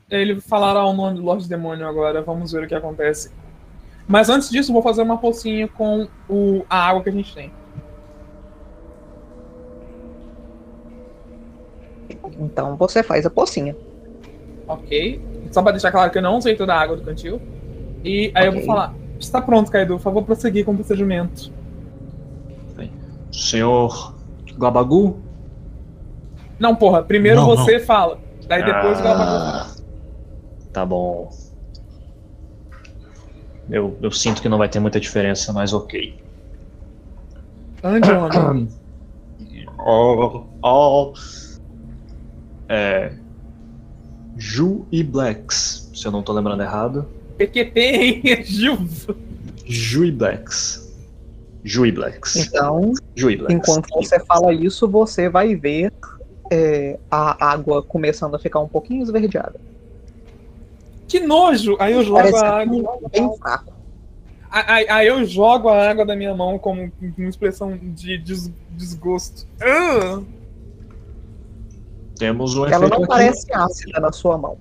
Ele falará o nome do Lorde Demônio agora, vamos ver o que acontece. Mas antes disso, vou fazer uma pocinha com o, a água que a gente tem. Então você faz a pocinha. Ok? Só pra deixar claro que eu não usei toda a água do cantil. E aí eu vou falar: está pronto, Kaido, por favor, prosseguir com o procedimento. Senhor Glabagu? Não, porra, primeiro Não, você fala. Daí depois o Gabagogo fala. Ah, Tá bom. Eu, eu sinto que não vai ter muita diferença, mas ok. Ande, homem. [coughs] Oh, oh. É. Ju e Blacks, se eu não tô lembrando errado. PQP, hein, [laughs] Gil? Ju e Blacks. Ju e Blacks. Então, Ju e Blacks. enquanto você fala isso, você vai ver é, a água começando a ficar um pouquinho esverdeada. Que nojo! Aí eu jogo Parece a água. bem fraco. Aí, aí eu jogo a água da minha mão como uma expressão de des- desgosto. Ah, Temos um Ela efeito não aqui. parece ácida na sua mão,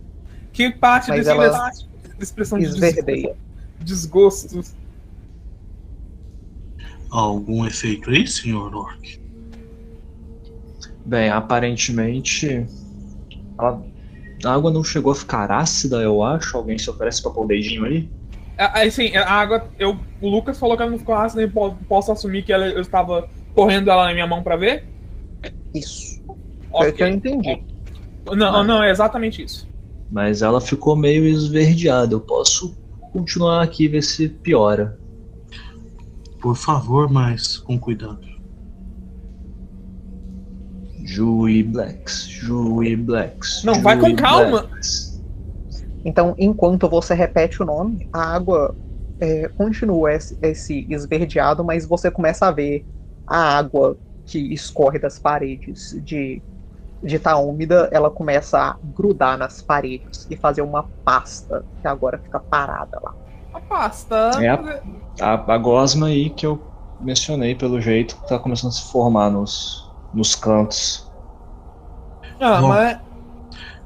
que parte Mas desse ela expressão de esverdeia. desgosto? Algum efeito aí, senhor Orc? Bem, aparentemente. ela- A água não chegou a ficar ácida, eu acho. Alguém se oferece pra pôr o dedinho aí? A- Aí sim, a água. Eu, o Lucas falou que ela não ficou ácida e po- posso assumir que ela, eu estava correndo ela na minha mão pra ver? Isso. Foi o que eu entendi. Não, não, é exatamente isso. Mas ela ficou meio esverdeada. Eu posso continuar aqui e ver se piora. Por favor, mas com cuidado. Ju e Blacks. Ju e Blacks. Não, Ju vai com calma. Blacks. Então, enquanto você repete o nome, a água é, continua esse, esse esverdeado, mas você começa a ver a água que escorre das paredes de de estar úmida, ela começa a grudar nas paredes e fazer uma pasta que agora fica parada lá. A pasta. É a- A, a gosma aí que eu mencionei, pelo jeito, tá começando a se formar nos, nos cantos. Ah, Bom. mas.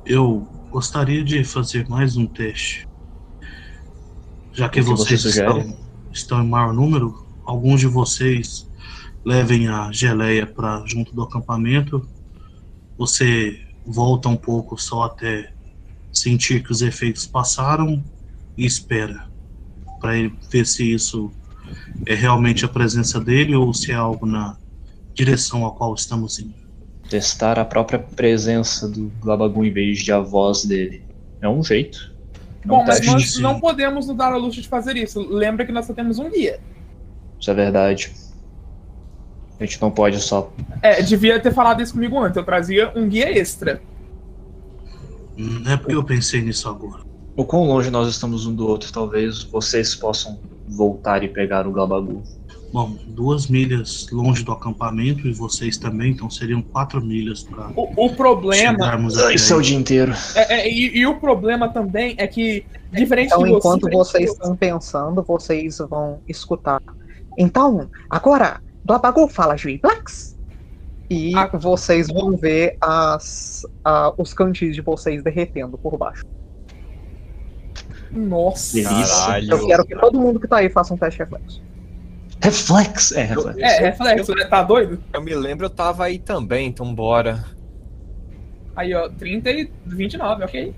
Eu gostaria de fazer mais um teste. Já que, que você vocês sugere? estão, estão em maior número, alguns de vocês levem a geleia para junto do acampamento. Você volta um pouco só até sentir que os efeitos passaram e espera para ver se isso é realmente a presença dele ou se é algo na direção a qual estamos indo. Testar a própria presença do Glabagu em vez de a voz dele. É um jeito. É um Bom, mas teste. nós sim. não podemos nos dar a luxo de fazer isso. Lembra que nós só temos um guia. Isso é verdade. A gente não pode só. É, devia ter falado isso comigo antes. Eu trazia um guia extra. Não é porque eu pensei nisso agora. O quão longe nós estamos um do outro, talvez vocês possam voltar e pegar o Glabagu. Bom, duas milhas longe do acampamento e vocês também, então seriam quatro milhas para O, o problema. até Isso é o dia inteiro. É, é, e, e o problema também é que, diferente Então, de você. enquanto vocês estão pensando, vocês vão escutar. Então, agora, Blabagu fala Jui Blacks. E Ah. vocês vão ver as, a- os cantis de vocês derretendo por baixo. Nossa. Caralho. Eu quero que todo mundo que tá aí faça um teste de reflexo. Reflex! É, reflex. É, reflexo, né? Tá doido? Eu me lembro, eu tava aí também, então bora. Aí, ó, 30 e 29, ok.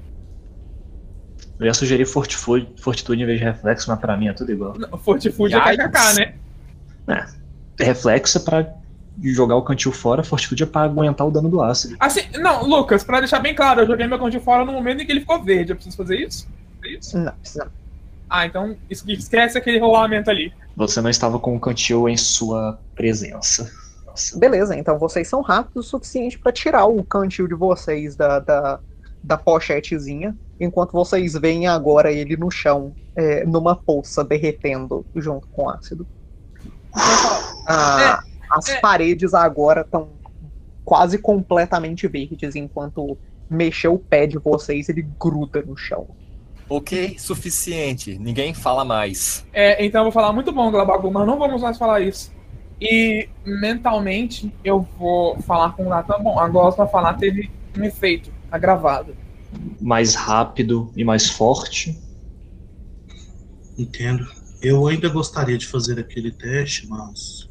Eu ia sugerir fortitude, fortitude em vez de reflexo, mas pra mim é tudo igual. Não, Fortifúdio é Yikes. KKK, né? Reflexo é pra jogar o cantil fora, fortitude é pra aguentar o dano do ácido. Assim, não, Lucas, pra deixar bem claro, eu joguei meu de fora no momento em que ele ficou verde. Eu preciso fazer isso? É isso? Não, precisa. Ah, então es- esquece aquele rolamento ali. Você não estava com o cantil em sua presença. Nossa. Beleza, então vocês são rápidos o suficiente pra tirar o cantil de vocês da, da, da pochetezinha, enquanto vocês veem agora ele no chão, é, numa poça, derretendo junto com ácido. Ah, as é. paredes agora estão quase completamente verdes, enquanto mexer o pé de vocês, ele gruda no chão. Ok, suficiente. Ninguém fala mais. É, então eu vou falar muito bom, Glabagu, mas não vamos mais falar isso. E mentalmente eu vou falar com o Nathan. Bom, agora pra falar teve um efeito agravado. Mais rápido e mais forte. Entendo. Eu ainda gostaria de fazer aquele teste, mas.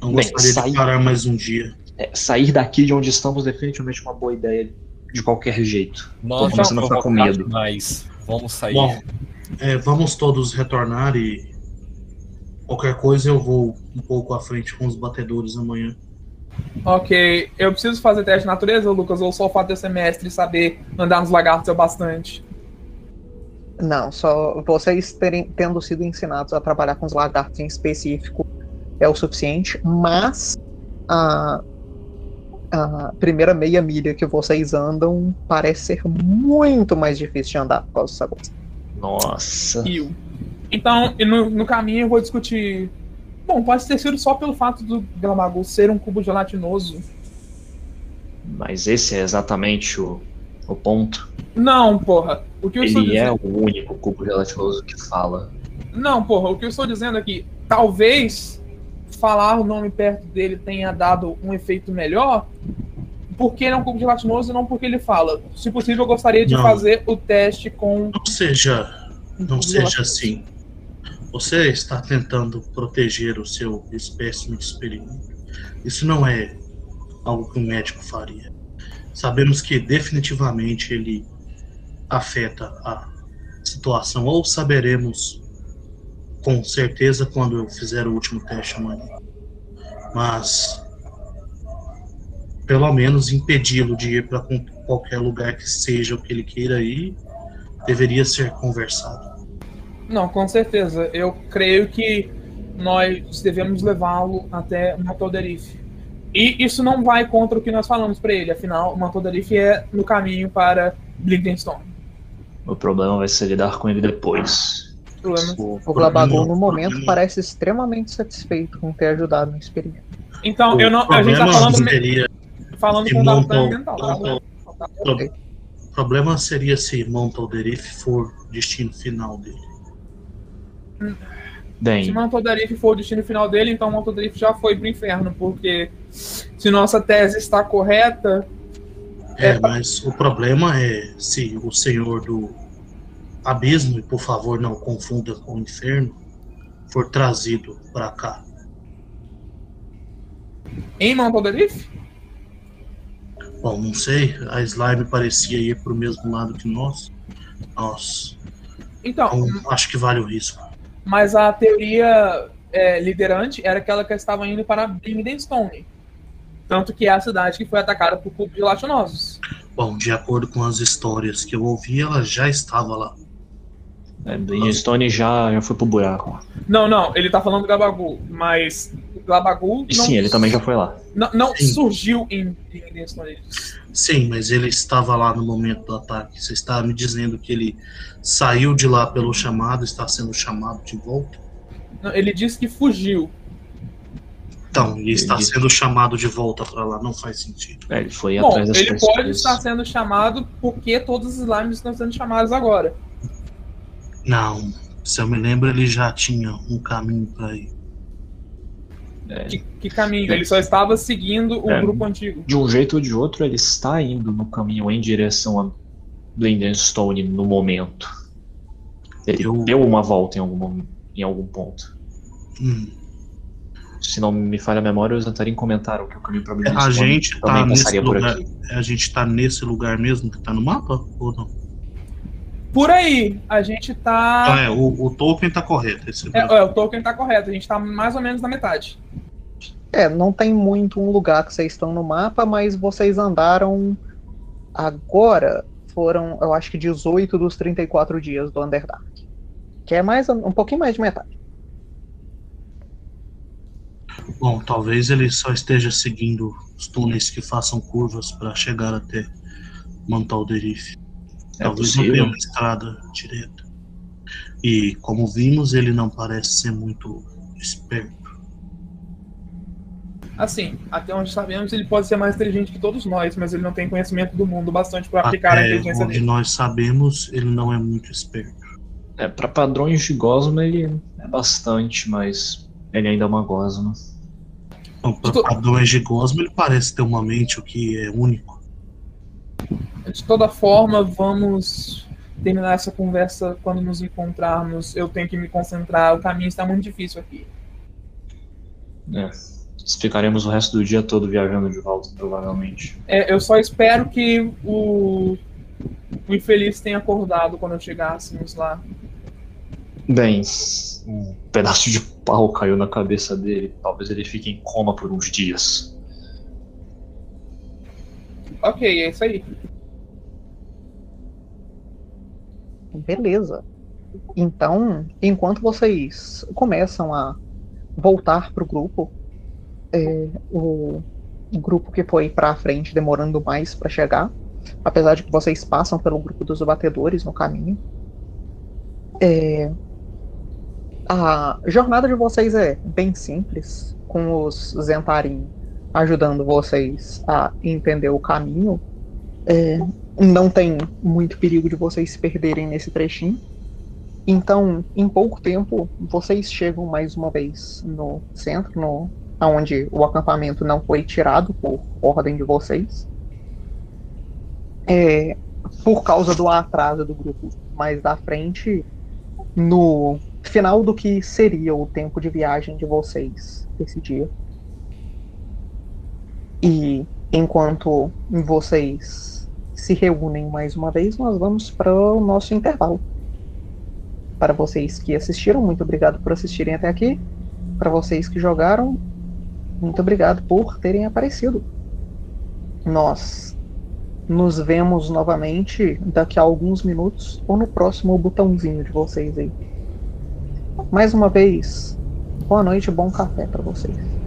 Não Bem, gostaria sai- de parar mais um dia. É, sair daqui de onde estamos definitivamente é uma boa ideia de qualquer jeito. Nós começando a ficar com medo. Mas vamos sair. Bom, é, vamos todos retornar e. Qualquer coisa eu vou um pouco à frente com os batedores amanhã. Ok, eu preciso fazer teste de natureza, Lucas, ou só o fato de eu ser mestre e saber andar nos lagartos é o bastante? Não, só vocês terem, tendo sido ensinados a trabalhar com os lagartos em específico é o suficiente, mas a, a primeira meia milha que vocês andam parece ser muito mais difícil de andar por causa dos saguões. Nossa. Rio. Então, no, no caminho eu vou discutir. Bom, pode ter sido só pelo fato do Glamagu ser um cubo gelatinoso. Mas esse é exatamente o, o ponto. Não, porra. O que eu estou Ele é dizendo. o único cubo gelatinoso que fala. Não, porra, o que eu estou dizendo aqui, talvez falar o nome perto dele tenha dado um efeito melhor, porque ele é um cubo gelatinoso e não porque ele fala. Se possível, eu gostaria de Não. fazer o teste com. Não seja, não seja assim. Você está tentando proteger o seu espécime de experimento. Isso não é algo que um médico faria. Sabemos que definitivamente ele afeta a situação, ou saberemos com certeza quando eu fizer o último teste amanhã. Mas pelo menos impedi-lo de ir para qualquer lugar que seja o que ele queira ir, deveria ser conversado. Não, com certeza. Eu creio que nós devemos levá-lo até Matoderife. E isso não vai contra o que nós falamos para ele. Afinal, Matoderife é no caminho para Blindenstone. O problema vai ser lidar com ele depois. O problema- O, o Glabagol, no momento, parece extremamente satisfeito com ter ajudado no experimento. Então, eu não, a gente tá falando, seria falando com o Dado mental. tá? montam- o problema seria se Montalderif for o destino final dele. Se Bem, Matoderife for o destino final dele, então Matoderife já foi pro inferno, porque se nossa tese está correta, É, É, mas o problema é se o senhor do abismo, e por favor não confunda com o inferno, for trazido para cá. em Matoderife, Bom, não sei, a slime parecia ir para o mesmo lado que nós. Nós então, então, acho que vale o risco. Mas a teoria é, liderante era aquela que estava indo para Brimdenstone. Tanto que é a cidade que foi atacada por cubos gelatinosos. Bom, de acordo com as histórias que eu ouvi, ela já estava lá. É, Brimstone já, já foi pro buraco. Não, não, ele tá falando do Gabagu, mas o Gabagu E não, sim, ele também já foi lá. não, não surgiu em disse. Sim, mas ele estava lá no momento do ataque. Você está me dizendo que ele saiu de lá pelo chamado, está sendo chamado de volta? Não, Ele disse que fugiu. Então, ele está Ele- sendo chamado de volta para lá, não faz sentido. É, ele foi Bom, atrás das ele pode estar sendo chamado porque todos os slimes estão sendo chamados agora. Não, se eu me lembro, ele já tinha um caminho para ir. Que, que caminho? Ele só estava seguindo o É. grupo antigo. De um jeito ou de outro, ele está indo no caminho em direção a Blindenstone no momento. Ele Eu- deu uma volta em algum, em algum ponto. Hum. Se não me falha a memória, os Antarim comentaram que o caminho para É, A gente tá também nesse passaria por lugar. aqui. A gente tá nesse lugar mesmo que tá no mapa? Ou não? Por aí, a gente tá. Ah, é, o, o Tolkien tá correto. Esse É, é, o Tolkien tá correto, a gente tá mais ou menos na metade. É, não tem muito um lugar que vocês estão no mapa, mas vocês andaram agora. Foram, eu acho que 18 dos 34 dias do Underdark. Que é mais um pouquinho mais de metade. Bom, talvez ele só esteja seguindo os túneis que façam curvas para chegar até Montal É Talvez não tenha uma estrada direta. E como vimos, ele não parece ser muito esperto. Assim, até onde sabemos, ele pode ser mais inteligente que todos nós, mas ele não tem conhecimento do mundo bastante pra aplicar a Até inteligência onde dele. nós sabemos, ele não é muito esperto. É, para padrões de Gosma ele é bastante, mas ele ainda é uma Gosma. Então, para padrões de Gosma, ele parece ter uma mente o que é único. De toda forma, vamos terminar essa conversa quando nos encontrarmos. Eu tenho que me concentrar, o caminho está muito difícil aqui. É. Ficaremos o resto do dia todo viajando de volta, provavelmente. É, eu só espero que o, o infeliz tenha acordado quando chegássemos lá. Bem, um pedaço de pau caiu na cabeça dele. Talvez ele fique em coma por uns dias. Ok, é isso aí. Beleza. Então, enquanto vocês começam a voltar pro grupo, é, o grupo que foi pra frente demorando mais pra chegar, apesar de que vocês passam pelo grupo dos batedores no caminho, é, a jornada de vocês é bem simples, com os Zentarim ajudando vocês a entender o caminho. É, não tem muito perigo de vocês se perderem nesse trechinho. Então, em pouco tempo, vocês chegam mais uma vez no centro, no, onde o acampamento não foi tirado por ordem de vocês. É, por causa do atraso do grupo mais da frente, no final do que seria o tempo de viagem de vocês esse dia. E enquanto vocês se reúnem mais uma vez, nós vamos para o nosso intervalo. Para vocês que assistiram, muito obrigado por assistirem até aqui. Para vocês que jogaram, muito obrigado por terem aparecido. Nós nos vemos novamente daqui a alguns minutos ou no próximo botãozinho de vocês aí. Mais uma vez, boa noite bom café para vocês.